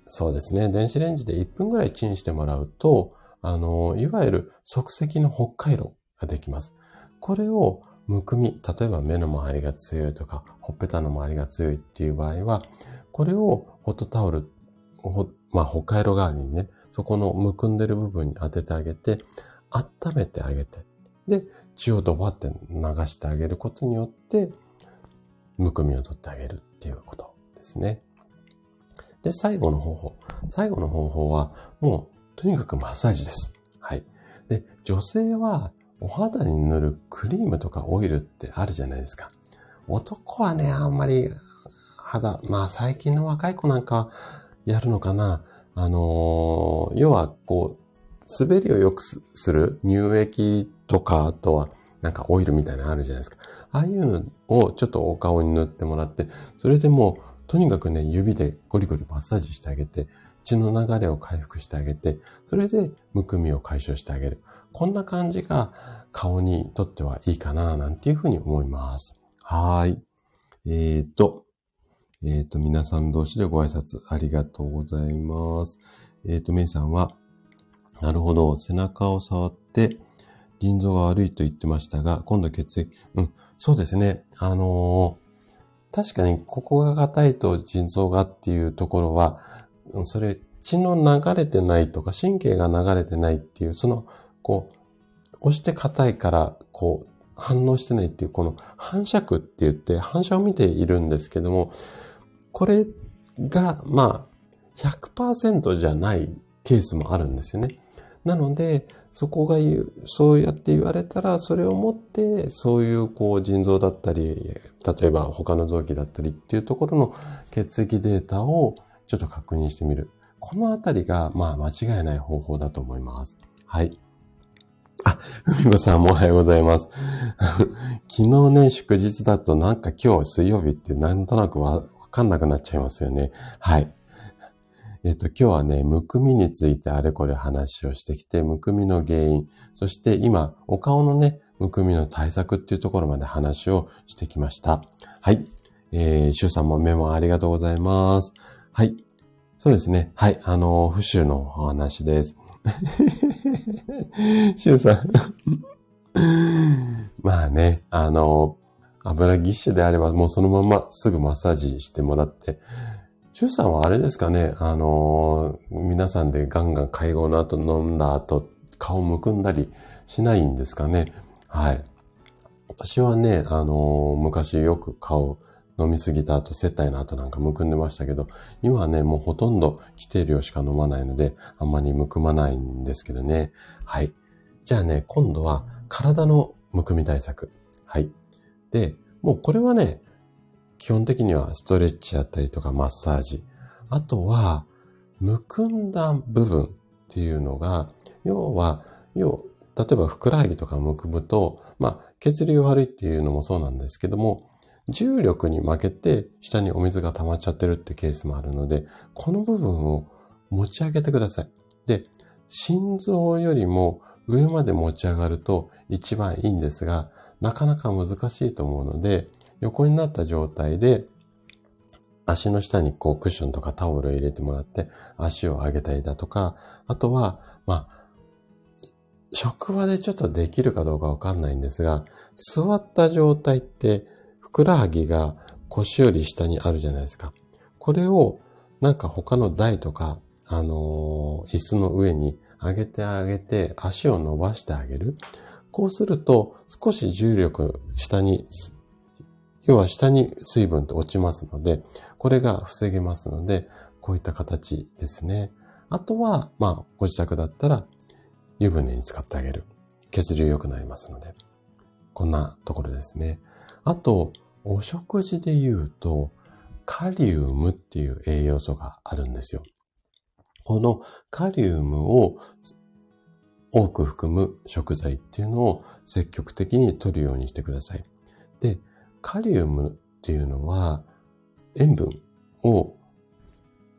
そうですね。電子レンジで1分ぐらいチンしてもらうと、あの、いわゆる即席のホッカイロができます。これをむくみ、例えば目の周りが強いとか、ほっぺたの周りが強いっていう場合は、これをホットタオル、まあ、ホッカイロ代わりにね、そこのむくんでる部分に当ててあげて、温めてあげて、で、血をドバって流してあげることによって、むくみを取ってあげるっていうことですね。で、最後の方法。最後の方法は、もう、とにかくマッサージです。はい。で、女性は、お肌に塗るクリームとかオイルってあるじゃないですか。男はね、あんまり肌、まあ最近の若い子なんかやるのかな。あのー、要はこう、滑りを良くする乳液とか、あとはなんかオイルみたいなのあるじゃないですか。ああいうのをちょっとお顔に塗ってもらって、それでもとにかくね、指でゴリゴリマッサージしてあげて、血の流れを回復してあげて、それでむくみを解消してあげる。こんな感じが顔にとってはいいかな、なんていうふうに思います。はい。えっ、ー、と、えっ、ー、と、皆さん同士でご挨拶ありがとうございます。えっ、ー、と、メイさんは、なるほど、背中を触って、腎臓が悪いと言ってましたが、今度血液、うん、そうですね。あの確かにここが硬いと腎臓がっていうところは、それ血の流れてないとか神経が流れてないっていう、その、こう、押して硬いから、こう、反応してないっていう、この反射区って言って反射を見ているんですけども、これが、まあ、100%じゃないケースもあるんですよね。なので、そこが言う、そうやって言われたら、それをもって、そういうこう腎臓だったり、例えば他の臓器だったりっていうところの血液データをちょっと確認してみる。このあたりが、まあ間違いない方法だと思います。はい。あ、ふみこさんもおはようございます。昨日ね、祝日だとなんか今日水曜日ってなんとなくわかんなくなっちゃいますよね。はい。えっ、と、今日はね、むくみについてあれこれ話をしてきて、むくみの原因、そして今、お顔のね、むくみの対策っていうところまで話をしてきました。はい。えー、シュウさんもメモありがとうございます。はい。そうですね。はい。あの、不臭のお話です。シュウさん まあね、あの、油ぎっしゅであればもうそのまますぐマッサージしてもらって、シュさんはあれですかね、あのー、皆さんでガンガン会合の後飲んだ後、顔むくんだりしないんですかね。はい。私はね、あのー、昔よく顔飲みすぎた後、接待の後なんかむくんでましたけど、今はね、もうほとんど規定量しか飲まないので、あんまりむくまないんですけどね。はい。じゃあね、今度は体のむくみ対策。はい。で、もうこれはね、基本的にはストレッチだったりとかマッサージ。あとは、むくんだ部分っていうのが、要は、要、例えばふくらはぎとかむくむと、まあ、血流悪いっていうのもそうなんですけども、重力に負けて下にお水が溜まっちゃってるってケースもあるので、この部分を持ち上げてください。で、心臓よりも上まで持ち上がると一番いいんですが、なかなか難しいと思うので、横になった状態で、足の下にこうクッションとかタオルを入れてもらって足を上げたりだとか、あとは、まあ、職場でちょっとできるかどうかわかんないんですが、座った状態ってふくらはぎが腰より下にあるじゃないですか。これをなんか他の台とか、あのー、椅子の上に上げてあげて足を伸ばしてあげる。こうすると少し重力下に、要は下に水分って落ちますので、これが防げますので、こういった形ですね。あとは、まあ、ご自宅だったら湯船に使ってあげる。血流良くなりますので。こんなところですね。あと、お食事で言うと、カリウムっていう栄養素があるんですよ。このカリウムを多く含む食材っていうのを積極的に摂るようにしてください。で、カリウムっていうのは塩分を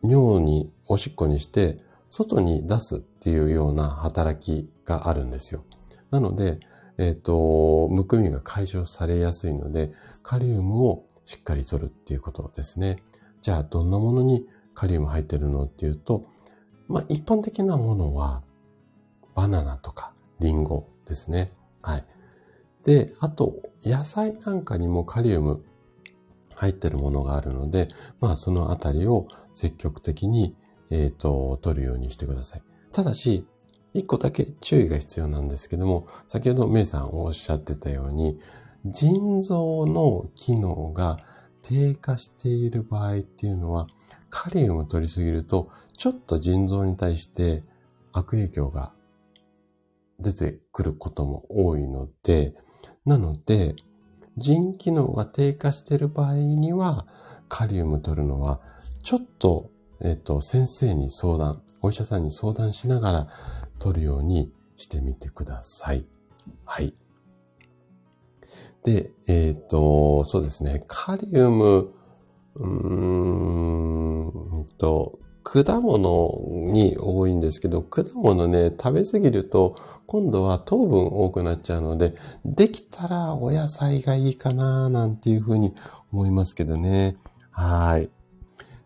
尿におしっこにして外に出すっていうような働きがあるんですよ。なので、えっ、ー、と、むくみが解消されやすいので、カリウムをしっかり取るっていうことですね。じゃあ、どんなものにカリウム入ってるのっていうと、まあ、一般的なものは、バナナとかリンゴですね。はい。で、あと、野菜なんかにもカリウム入ってるものがあるので、まあ、そのあたりを積極的にえっ、ー、と、取るようにしてください。ただし、一個だけ注意が必要なんですけども、先ほどメイさんおっしゃってたように、腎臓の機能が低下している場合っていうのは、カリウムを取りすぎると、ちょっと腎臓に対して悪影響が出てくることも多いので、なので、腎機能が低下している場合には、カリウム取るのは、ちょっとえっ、と、先生に相談、お医者さんに相談しながら取るようにしてみてください。はい。で、えっ、と、そうですね、カリウム、うーんと、果物に多いんですけど、果物ね、食べ過ぎると、今度は糖分多くなっちゃうので、できたらお野菜がいいかな、なんていうふうに思いますけどね。はい。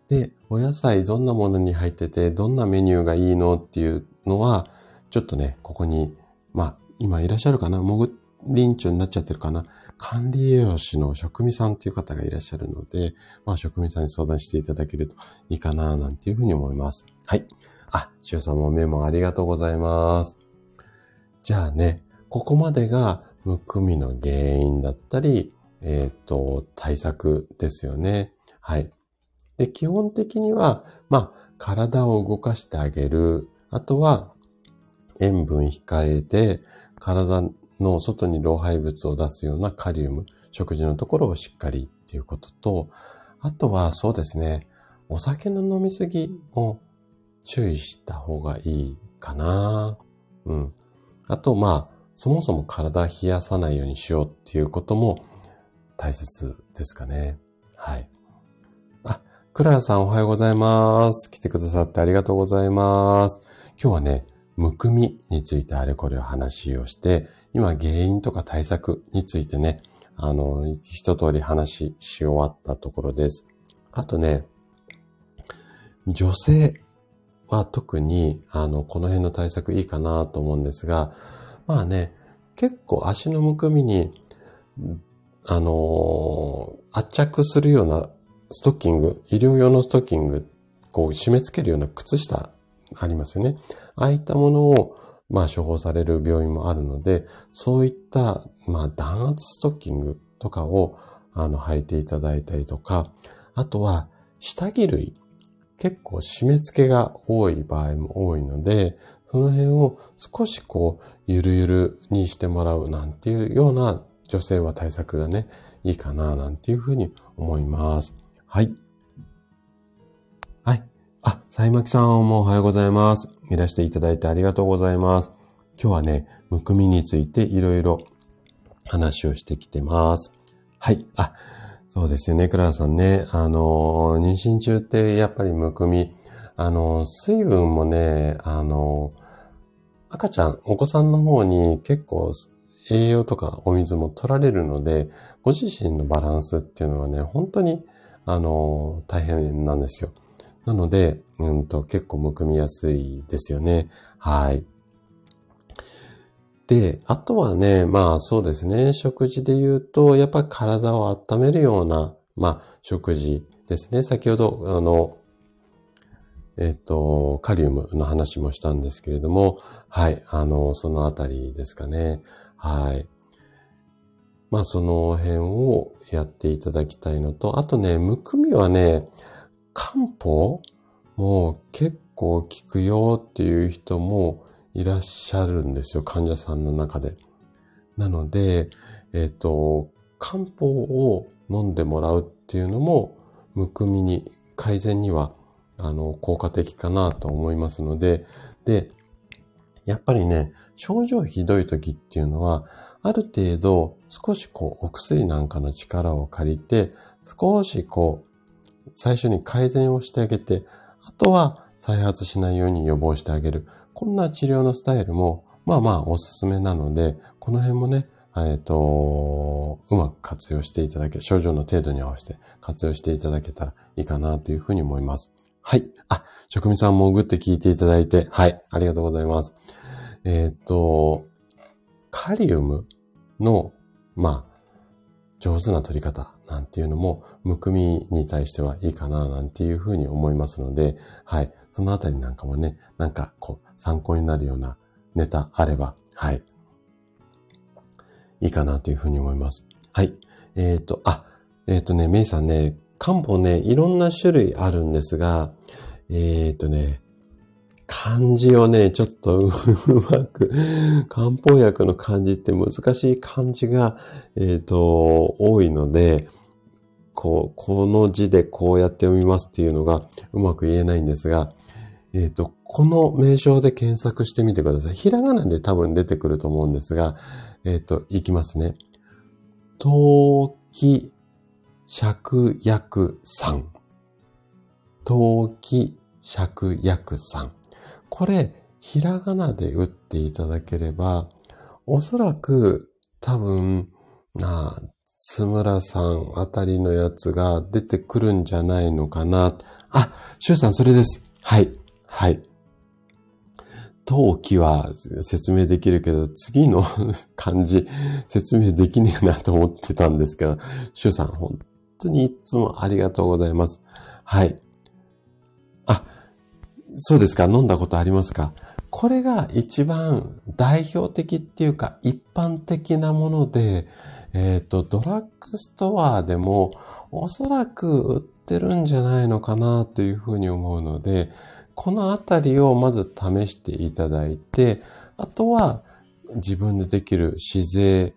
で、お野菜どんなものに入ってて、どんなメニューがいいのっていうのは、ちょっとね、ここに、まあ、今いらっしゃるかな？もぐりんちょになっちゃってるかな？管理栄養士の職味さんっていう方がいらっしゃるので、まあ、職味さんに相談していただけるといいかななんていうふうに思います。はい。あ、しゅうさんもメモありがとうございます。じゃあね、ここまでがむくみの原因だったり、えっ、ー、と、対策ですよね。はい。で、基本的には、まあ、体を動かしてあげる。あとは、塩分控えて、体の外に老廃物を出すようなカリウム、食事のところをしっかりっていうことと、あとはそうですね、お酒の飲みすぎも注意した方がいいかな。うん。あと、まあ、そもそも体冷やさないようにしようっていうことも大切ですかね。はい。あクララさんおはようございます。来てくださってありがとうございます。今日はね、むくみについてあれこれお話をして、今原因とか対策についてね、あの、一通り話し終わったところです。あとね、女性は特に、あの、この辺の対策いいかなと思うんですが、まあね、結構足のむくみに、あの圧着するようなストッキング、医療用のストッキング、こう締め付けるような靴下ありますよね。ああいったものを、まあ処方される病院もあるので、そういった、まあ弾圧ストッキングとかを、あの、履いていただいたりとか、あとは、下着類。結構締め付けが多い場合も多いので、その辺を少しこう、ゆるゆるにしてもらうなんていうような女性は対策がね、いいかななんていうふうに思います。はい。はい。あ、さいまきさんもおはようございます。いらしていただいてありがとうございます。今日はね、むくみについていろいろ話をしてきてます。はい。あ、そうですよね、クララさんね。あの、妊娠中ってやっぱりむくみ、あの、水分もね、あの、赤ちゃん、お子さんの方に結構栄養とかお水も取られるので、ご自身のバランスっていうのはね、本当に、あの、大変なんですよ。なので、うんと、結構むくみやすいですよね。はい。で、あとはね、まあそうですね、食事で言うと、やっぱ体を温めるような、まあ食事ですね。先ほど、あの、えっ、と、カリウムの話もしたんですけれども、はい、あの、そのあたりですかね。はい。まあその辺をやっていただきたいのと、あとね、むくみはね、漢方も結構効くよっていう人もいらっしゃるんですよ、患者さんの中で。なので、えっ、と、漢方を飲んでもらうっていうのも、むくみに、改善にはあの、効果的かなと思いますので、で、やっぱりね、症状ひどい時っていうのは、ある程度少しこうお薬なんかの力を借りて、少しこう、最初に改善をしてあげて、あとは再発しないように予防してあげる。こんな治療のスタイルも、まあまあおすすめなので、この辺もね、えっ、ー、と、うまく活用していただけ、症状の程度に合わせて活用していただけたらいいかなというふうに思います。はい。あ、職味さん潜って聞いていただいて、はい。ありがとうございます。えっ、ー、と、カリウムの、まあ、上手な取り方なんていうのも、むくみに対してはいいかななんていうふうに思いますので、はい。そのあたりなんかもね、なんかこう、参考になるようなネタあれば、はい。いいかなというふうに思います。はい。えっ、ー、と、あ、えっ、ー、とね、メイさんね、漢方ね、いろんな種類あるんですが、えっ、ー、とね、漢字をね、ちょっと うまく、漢方薬の漢字って難しい漢字が、えっ、と、多いので、こう、この字でこうやって読みますっていうのがうまく言えないんですが、えっ、ー、と、この名称で検索してみてください。ひらがなで多分出てくると思うんですが、えっ、ー、と、いきますね。陶器芍薬散。陶器芍薬散。これ、ひらがなで打っていただければ、おそらく多分、なあ、津村さんあたりのやつが出てくるんじゃないのかな。あ、シュウさんそれです。はい。はい。陶器は説明できるけど、次の 漢字説明できねえなと思ってたんですけど、シュさん本当にいつもありがとうございます。はい。あ、そうですか飲んだことありますか？これが一番代表的っていうか一般的なもので、えっ、ー、と、ドラッグストアでもおそらく売ってるんじゃないのかなというふうに思うので、このあたりをまず試していただいて、あとは自分でできる自然、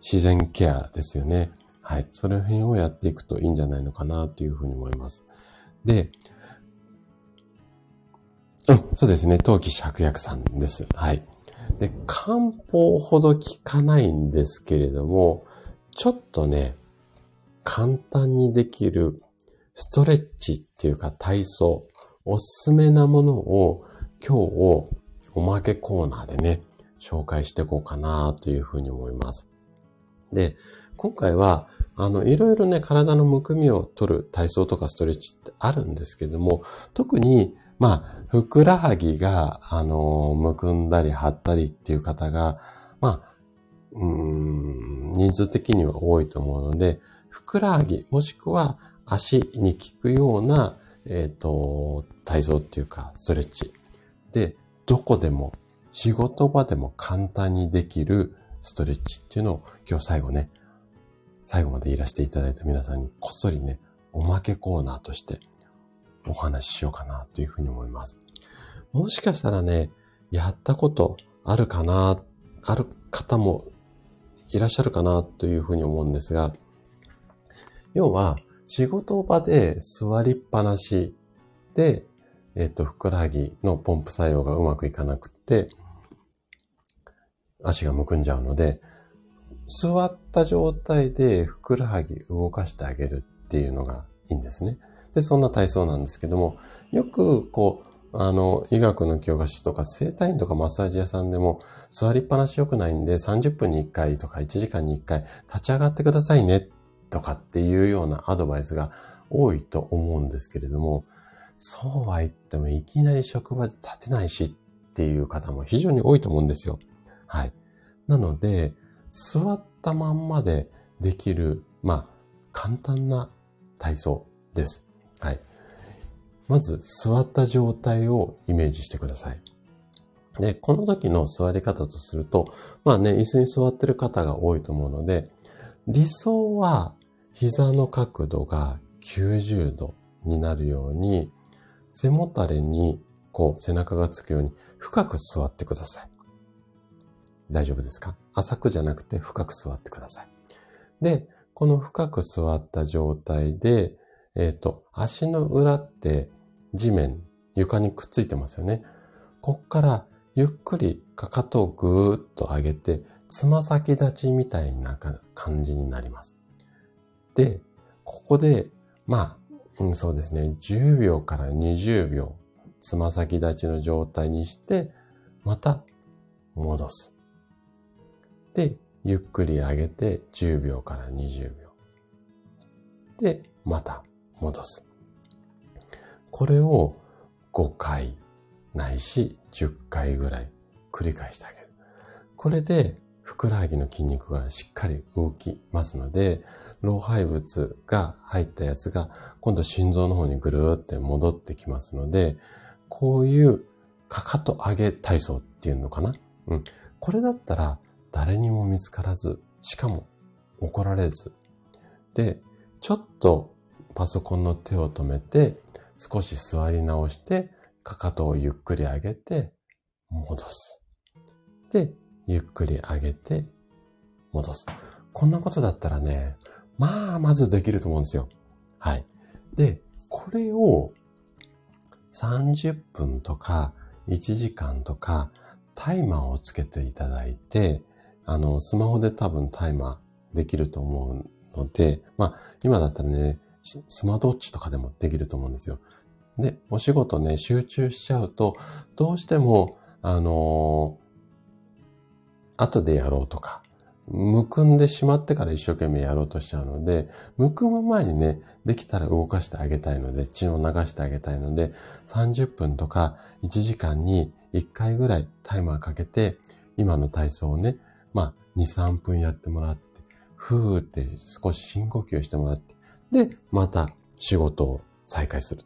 自然ケアですよね。はい。その辺をやっていくといいんじゃないのかなというふうに思います。で、うん、そうですね。陶器芍薬さんです。はい。で、漢方ほど効かないんですけれども、ちょっとね、簡単にできるストレッチっていうか体操、おすすめなものを今日をおまけコーナーでね、紹介していこうかなというふうに思います。で、今回は、あの、いろいろね、体のむくみを取る体操とかストレッチってあるんですけども、特に、まあ、ふくらはぎが、あの、むくんだり張ったりっていう方が、まあ、うん、人数的には多いと思うので、ふくらはぎ、もしくは足に効くような、えっ、ー、と、体操っていうか、ストレッチ。で、どこでも、仕事場でも簡単にできるストレッチっていうのを今日最後ね、最後までいらしていただいた皆さんにこっそりね、おまけコーナーとしてお話ししようかなというふうに思います。もしかしたらね、やったことあるかな、ある方もいらっしゃるかなというふうに思うんですが、要は仕事場で座りっぱなしで、えっと、ふくらはぎのポンプ作用がうまくいかなくって、足がむくんじゃうので、座った状態でふくらはぎ動かしてあげるっていうのがいいんですね。で、そんな体操なんですけども、よくこう、あの、医学の教科書とか整体院とかマッサージ屋さんでも座りっぱなし良くないんで30分に1回とか1時間に1回立ち上がってくださいねとかっていうようなアドバイスが多いと思うんですけれども、そうは言ってもいきなり職場で立てないしっていう方も非常に多いと思うんですよ。はい。なので、座ったまんまでできる、まあ、簡単な体操です。はい。まず、座った状態をイメージしてください。で、この時の座り方とすると、まあね、椅子に座ってる方が多いと思うので、理想は膝の角度が90度になるように、背もたれにこう背中がつくように深く座ってください。大丈夫ですか？浅くじゃなくて深く座ってください。で、この深く座った状態で、えっ、ー、と、足の裏って地面、床にくっついてますよね。こっからゆっくりかかとをぐーっと上げて、つま先立ちみたいな感じになります。で、ここで、まあ、うん、そうですね、10秒から20秒、つま先立ちの状態にして、また戻す。で、ゆっくり上げて10秒から20秒。で、また戻す。これを5回ないし10回ぐらい繰り返してあげる。これでふくらはぎの筋肉がしっかり動きますので、老廃物が入ったやつが今度心臓の方にぐるーって戻ってきますので、こういうかかと上げ体操っていうのかな？うん。これだったら誰にも見つからず、しかも怒られず。で、ちょっとパソコンの手を止めて、少し座り直して、かかとをゆっくり上げて、戻す。で、ゆっくり上げて、戻す。こんなことだったらね、まあ、まずできると思うんですよ。はい。で、これを30分とか1時間とかタイマーをつけていただいて、あの、スマホで多分タイマーできると思うので、まあ、今だったらね、スマートウォッチとかでもできると思うんですよ。で、お仕事ね、集中しちゃうと、どうしても、あのー、後でやろうとか、むくんでしまってから一生懸命やろうとしちゃうので、むくむ前にね、できたら動かしてあげたいので、血を流してあげたいので、30分とか1時間に1回ぐらいタイマーかけて、今の体操をね、まあ、2、3分やってもらって、ふーって少し深呼吸してもらって、で、また仕事を再開する。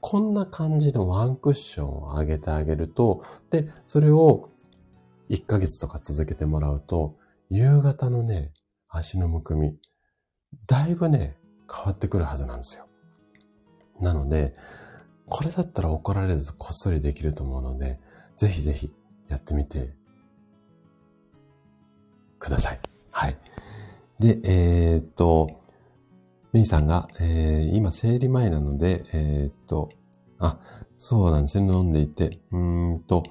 こんな感じのワンクッションを上げてあげると、で、それを1ヶ月とか続けてもらうと、夕方のね、足のむくみ、だいぶね、変わってくるはずなんですよ。なので、これだったら怒られずこっそりできると思うので、ぜひぜひやってみてください。はい。で、えー、っと、メイさんが、えー、今生理前なので、えー、っと、あ、そうなんですね、飲んでいて。うんと、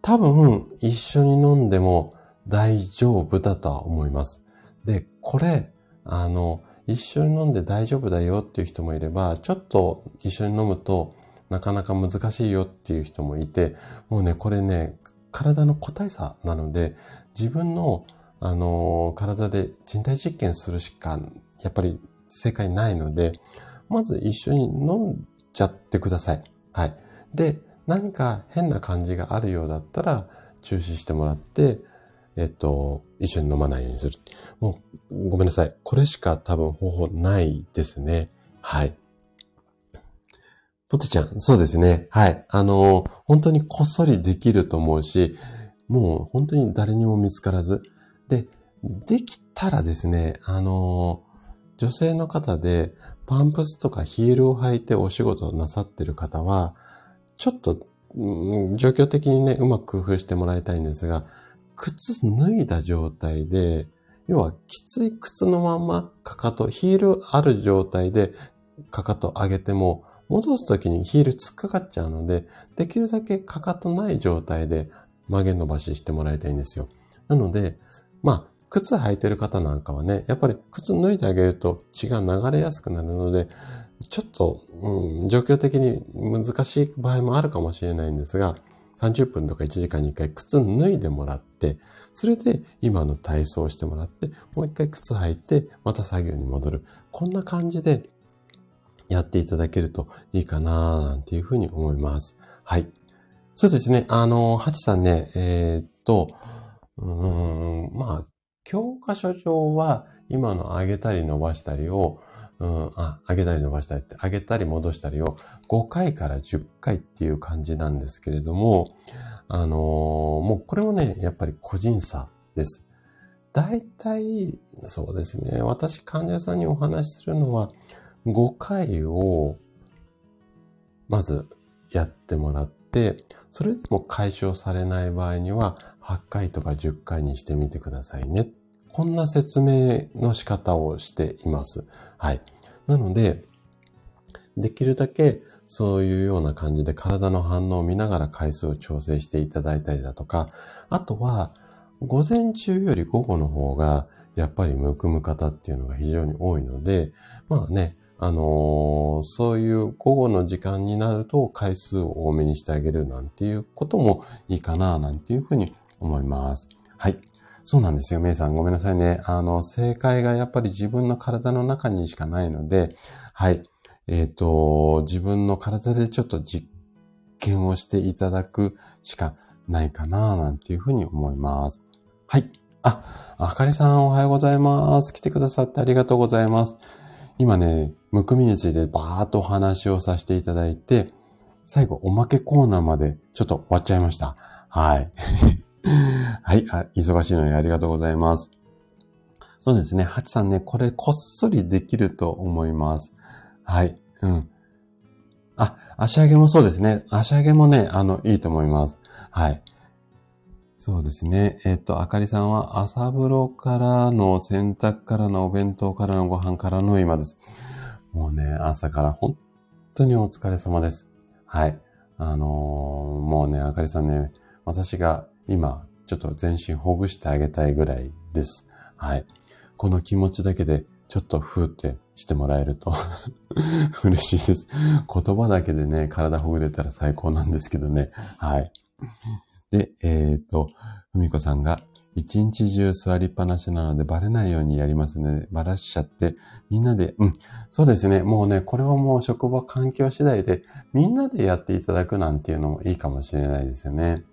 多分一緒に飲んでも大丈夫だとは思います。で、これ、あの、一緒に飲んで大丈夫だよっていう人もいれば、ちょっと一緒に飲むとなかなか難しいよっていう人もいて、もうね、これね、体の個体差なので、自分のあの、体で人体実験するしか、やっぱり正解ないので、まず一緒に飲んじゃってください。はい。で、何か変な感じがあるようだったら、中止してもらって、えっと、一緒に飲まないようにする。もう、ごめんなさい。これしか多分方法ないですね。はい。ポテちゃん、そうですね。はい。あの、本当にこっそりできると思うし、もう本当に誰にも見つからず、で、できたらですね、あの、女性の方でパンプスとかヒールを履いてお仕事をなさってる方は、ちょっとうん、状況的にね、うまく工夫してもらいたいんですが、靴脱いだ状態で、要はきつい靴のままかかと、ヒールある状態でかかと上げても、戻すときにヒール突っかかっちゃうので、できるだけかかとない状態で曲げ伸ばししてもらいたいんですよ。なので、まあ、靴履いてる方なんかはね、やっぱり靴脱いであげると血が流れやすくなるので、ちょっと、うん、状況的に難しい場合もあるかもしれないんですが、30分とか1時間に1回靴脱いでもらって、それで今の体操をしてもらって、もう一回靴履いて、また作業に戻る。こんな感じでやっていただけるといいかななんていうふうに思います。はい。そうですね。あの、ハチさんね、えー、っと、うん、まあ、教科書上は今の上げたり伸ばしたりを、うん、あ、上げたり伸ばしたりって、上げたり戻したりを5回から10回っていう感じなんですけれども、あのー、もうこれもね、やっぱり個人差です。大体、そうですね、私患者さんにお話しするのは、5回を、まずやってもらって、それでも解消されない場合には、8回とか10回にしてみてくださいね。こんな説明の仕方をしています。はい。なので、できるだけそういうような感じで体の反応を見ながら回数を調整していただいたりだとか、あとは、午前中より午後の方が、やっぱりむくむ方っていうのが非常に多いので、まあね、あのー、そういう午後の時間になると回数を多めにしてあげるなんていうこともいいかななんていうふうに思います。はい。そうなんですよ、メイさん。ごめんなさいね。あの、正解がやっぱり自分の体の中にしかないので、はい。えっ、ー、と、自分の体でちょっと実験をしていただくしかないかな、なんていうふうに思います。はい。あ、あかりさんおはようございます。来てくださってありがとうございます。今ね、むくみについてバーっとお話をさせていただいて、最後おまけコーナーまでちょっと終わっちゃいました。はい。はい。あ、忙しいのにありがとうございます。そうですね。ハチさんね、これこっそりできると思います。はい。うん。あ、足上げもそうですね。足上げもね、あの、いいと思います。はい。そうですね。えっ、と、あかりさんは朝風呂からの洗濯からのお弁当からのご飯からの今です。もうね、朝から本当にお疲れ様です。はい。あのー、もうね、あかりさんね、私が今、ちょっと全身ほぐしてあげたいぐらいです。はい。この気持ちだけで、ちょっとふーってしてもらえると 嬉しいです。言葉だけでね、体ほぐれたら最高なんですけどね。はい。で、えっ、ー、と、ふみこさんが、一日中座りっぱなしなのでバレないようにやりますね。バラしちゃって、みんなで、うん、そうですね。もうね、これはもう職場環境次第で、みんなでやっていただくなんていうのもいいかもしれないですよね。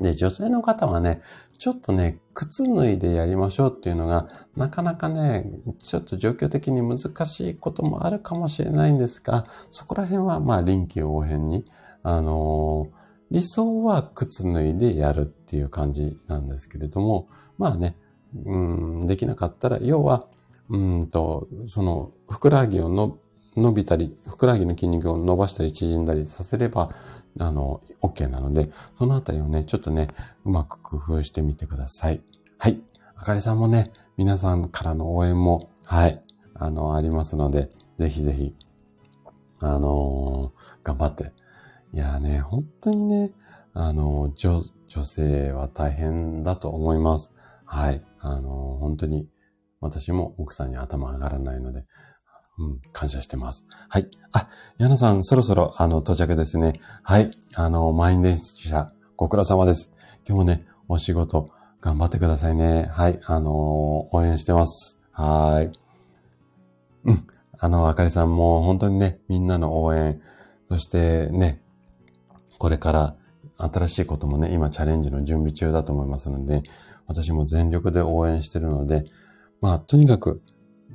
で、女性の方はね、ちょっとね、靴脱いでやりましょうっていうのが、なかなかね、ちょっと状況的に難しいこともあるかもしれないんですが、そこら辺はまあ臨機応変に、あのー、理想は靴脱いでやるっていう感じなんですけれども、まあね、うん、できなかったら、要は、うんと、その、ふくらはぎをの伸びたり、ふくらはぎの筋肉を伸ばしたり縮んだりさせれば、あの、OK なので、そのあたりをね、ちょっとね、うまく工夫してみてください。はい。あかりさんもね、皆さんからの応援も、はい、あの、ありますので、ぜひぜひ、あのー、頑張って。いやね、本当にね、あの、女、女性は大変だと思います。はい。あの、本当に、私も奥さんに頭上がらないので、うん、感謝してます。はい。あ、ヤナさん、そろそろ、あの、到着ですね。はい。あの、満員電車、ご苦労様です。今日もね、お仕事、頑張ってくださいね。はい。あの応援してます。はい。うん。あの、あかりさんも本当にね、みんなの応援、そしてね、これから新しいこともね、今チャレンジの準備中だと思いますので、私も全力で応援してるので、まあ、とにかく、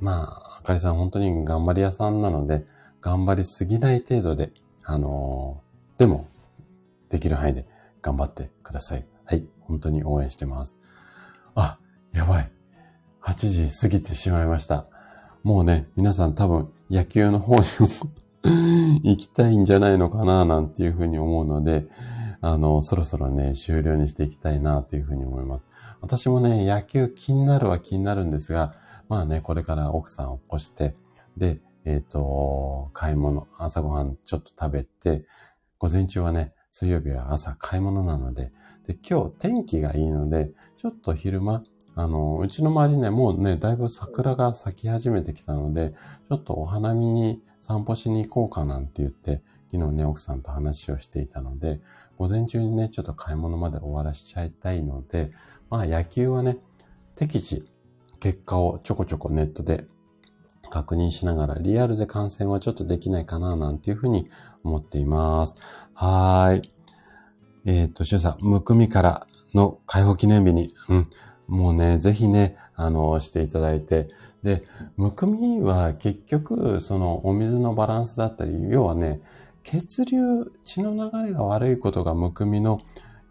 まあ、あかりさん本当に頑張り屋さんなので、頑張りすぎない程度で、あのー、でも、できる範囲で頑張ってください。はい。本当に応援してます。あ、やばい。8時過ぎてしまいました。もうね、皆さん多分野球の方にも 行きたいんじゃないのかな、なんていうふうに思うので、あの、そろそろね、終了にしていきたいな、というふうに思います。私もね、野球気になるは気になるんですが、まあね、これから奥さんを起こして、で、えっ、ー、と、買い物、朝ごはんちょっと食べて、午前中はね、水曜日は朝買い物なので、で、今日天気がいいので、ちょっと昼間、あの、うちの周りね、もうね、だいぶ桜が咲き始めてきたので、ちょっとお花見に散歩しに行こうかなんて言って、昨日ね、奥さんと話をしていたので、午前中にね、ちょっと買い物まで終わらしちゃいたいので、まあ野球はね、適時、結果をちょこちょこネットで確認しながら、リアルで観戦はちょっとできないかな、なんていうふうに思っています。はーい。えっ、ー、と、しゅうさん、むくみからの解放記念日に、うん、もうね、ぜひね、あの、していただいて、で、むくみは結局、そのお水のバランスだったり、要はね、血流、血の流れが悪いことがむくみの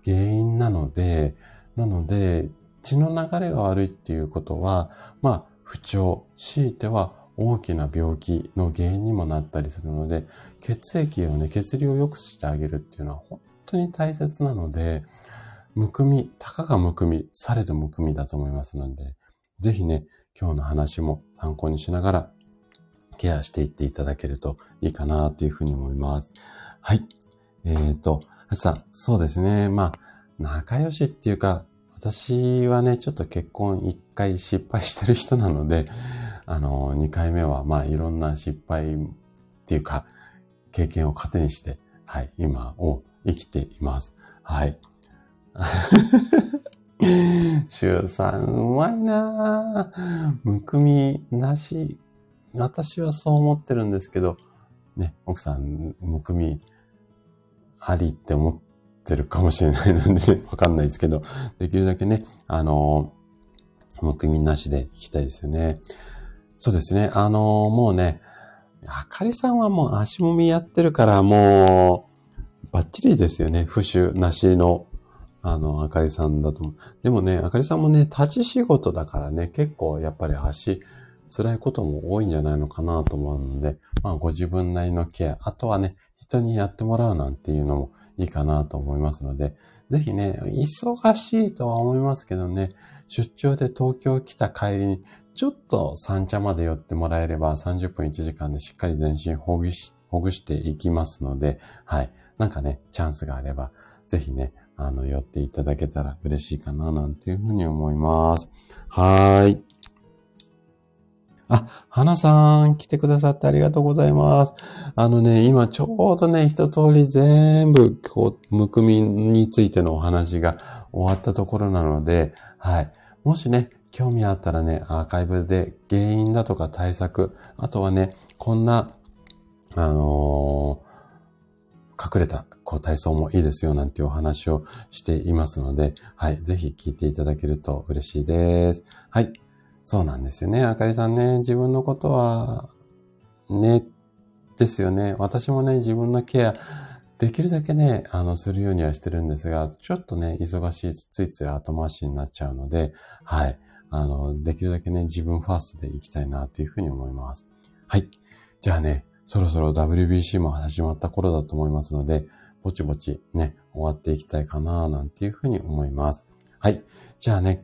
原因なので、なので、血の流れが悪いっていうことは、まあ、不調、強いては大きな病気の原因にもなったりするので、血液をね、血流を良くしてあげるっていうのは本当に大切なので、むくみ、たかがむくみ、されどむくみだと思いますので、ぜひね、今日の話も参考にしながらケアしていっていただけるといいかなというふうに思います。はい。えっ、ー、と、はさん、そうですね。まあ、仲良しっていうか、私はね、ちょっと結婚一回失敗してる人なので、あの、2回目は、まあ、いろんな失敗っていうか、経験を糧にして、はい、今を生きています。はい。シュウさん、うまいなむくみなし。私はそう思ってるんですけど、ね、奥さん、むくみありって思っってるかもしれないので、ね、わかんないですけど、できるだけね、あの、むくみなしでいきたいですよね。そうですね。あの、もうね、あかりさんはもう足もみやってるからもう、バッチリですよね。不臭なしの、あの、あかりさんだと思う。でもね、あかりさんもね、立ち仕事だからね、結構やっぱり足、辛いことも多いんじゃないのかなと思うので、まあご自分なりのケア、あとはね、人にやってもらうなんていうのもいいかなと思いますので、ぜひね、忙しいとは思いますけどね、出張で東京来た帰りにちょっと三茶まで寄ってもらえれば30分1時間でしっかり全身ほぐし、ほぐしていきますので、はい。なんかね、チャンスがあれば、ぜひね、あの、寄っていただけたら嬉しいかな、なんていうふうに思います。はーい。あ、花さん、来てくださってありがとうございます。あのね、今ちょうどね、一通り全部、こう、むくみについてのお話が終わったところなので、はい。もしね、興味あったらね、アーカイブで原因だとか対策、あとはね、こんな、あのー、隠れたこう体操もいいですよなんていうお話をしていますので、はい、ぜひ聞いていただけると嬉しいです。はい。そうなんですよね。あかりさんね、自分のことは、ね、ですよね。私もね、自分のケア、できるだけね、あの、するようにはしてるんですが、ちょっとね、忙しい、ついつい後回しになっちゃうので、はい。あの、できるだけね、自分ファーストでいきたいなというふうに思います。はい。じゃあね、そろそろ WBC も始まった頃だと思いますので、ぼちぼちね、終わっていきたいかななんていうふうに思います。はい。じゃあね、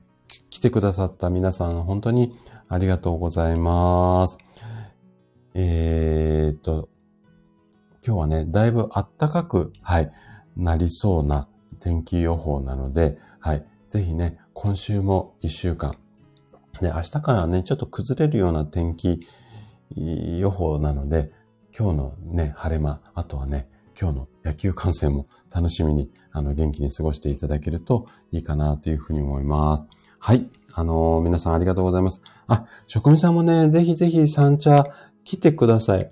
来てくださった皆さん、本当にありがとうございます。えー、っと、今日はね、だいぶ暖かく、はい、なりそうな天気予報なので、はい、ぜひね、今週も一週間、で、明日からはね、ちょっと崩れるような天気予報なので、今日のね、晴れ間、あとはね、今日の野球観戦も楽しみに、あの、元気に過ごしていただけるといいかなというふうに思います。はい。あのー、皆さんありがとうございます。あ、職味さんもね、ぜひぜひ三茶来てください。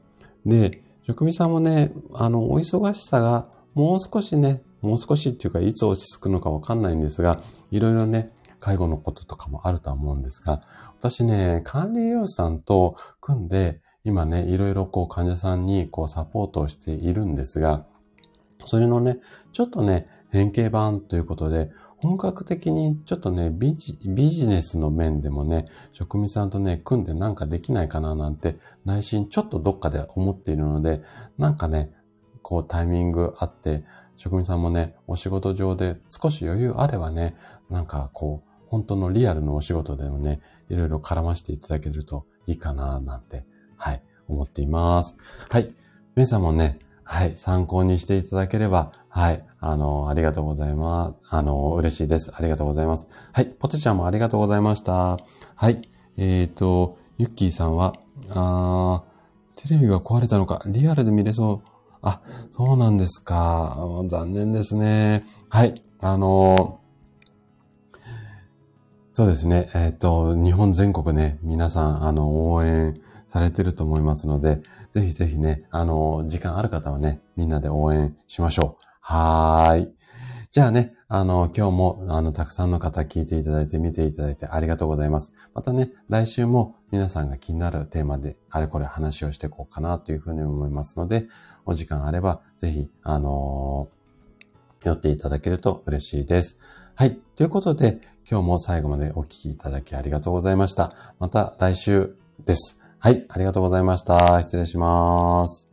で、職味さんもね、あの、お忙しさがもう少しね、もう少しっていうか、いつ落ち着くのかわかんないんですが、いろいろね、介護のこととかもあるとは思うんですが、私ね、管理栄養士さんと組んで、今ね、いろいろこう患者さんにこうサポートをしているんですが、それのね、ちょっとね、変形版ということで、本格的にちょっとねビジ、ビジネスの面でもね、職味さんとね、組んでなんかできないかななんて内心ちょっとどっかで思っているので、なんかね、こうタイミングあって、職人さんもね、お仕事上で少し余裕あればね、なんかこう、本当のリアルのお仕事でもね、いろいろ絡ませていただけるといいかな、なんて、はい、思っています。はい。皆さんもね、はい、参考にしていただければ、はい、あの、ありがとうございます。あの、嬉しいです。ありがとうございます。はい、ポテちゃんもありがとうございました。はい、えっ、ー、と、ユッキーさんは、あー、テレビが壊れたのか、リアルで見れそう。あ、そうなんですか。残念ですね。はい。あのそうですね。えっ、ー、と、日本全国ね、皆さん、あの、応援されてると思いますので、ぜひぜひね、あの、時間ある方はね、みんなで応援しましょう。はーい。じゃあね、あの、今日も、あの、たくさんの方聞いていただいて、見ていただいてありがとうございます。またね、来週も皆さんが気になるテーマで、あれこれ話をしていこうかなというふうに思いますので、お時間あれば、ぜひ、あのー、寄っていただけると嬉しいです。はい。ということで、今日も最後までお聞きいただきありがとうございました。また来週です。はい。ありがとうございました。失礼します。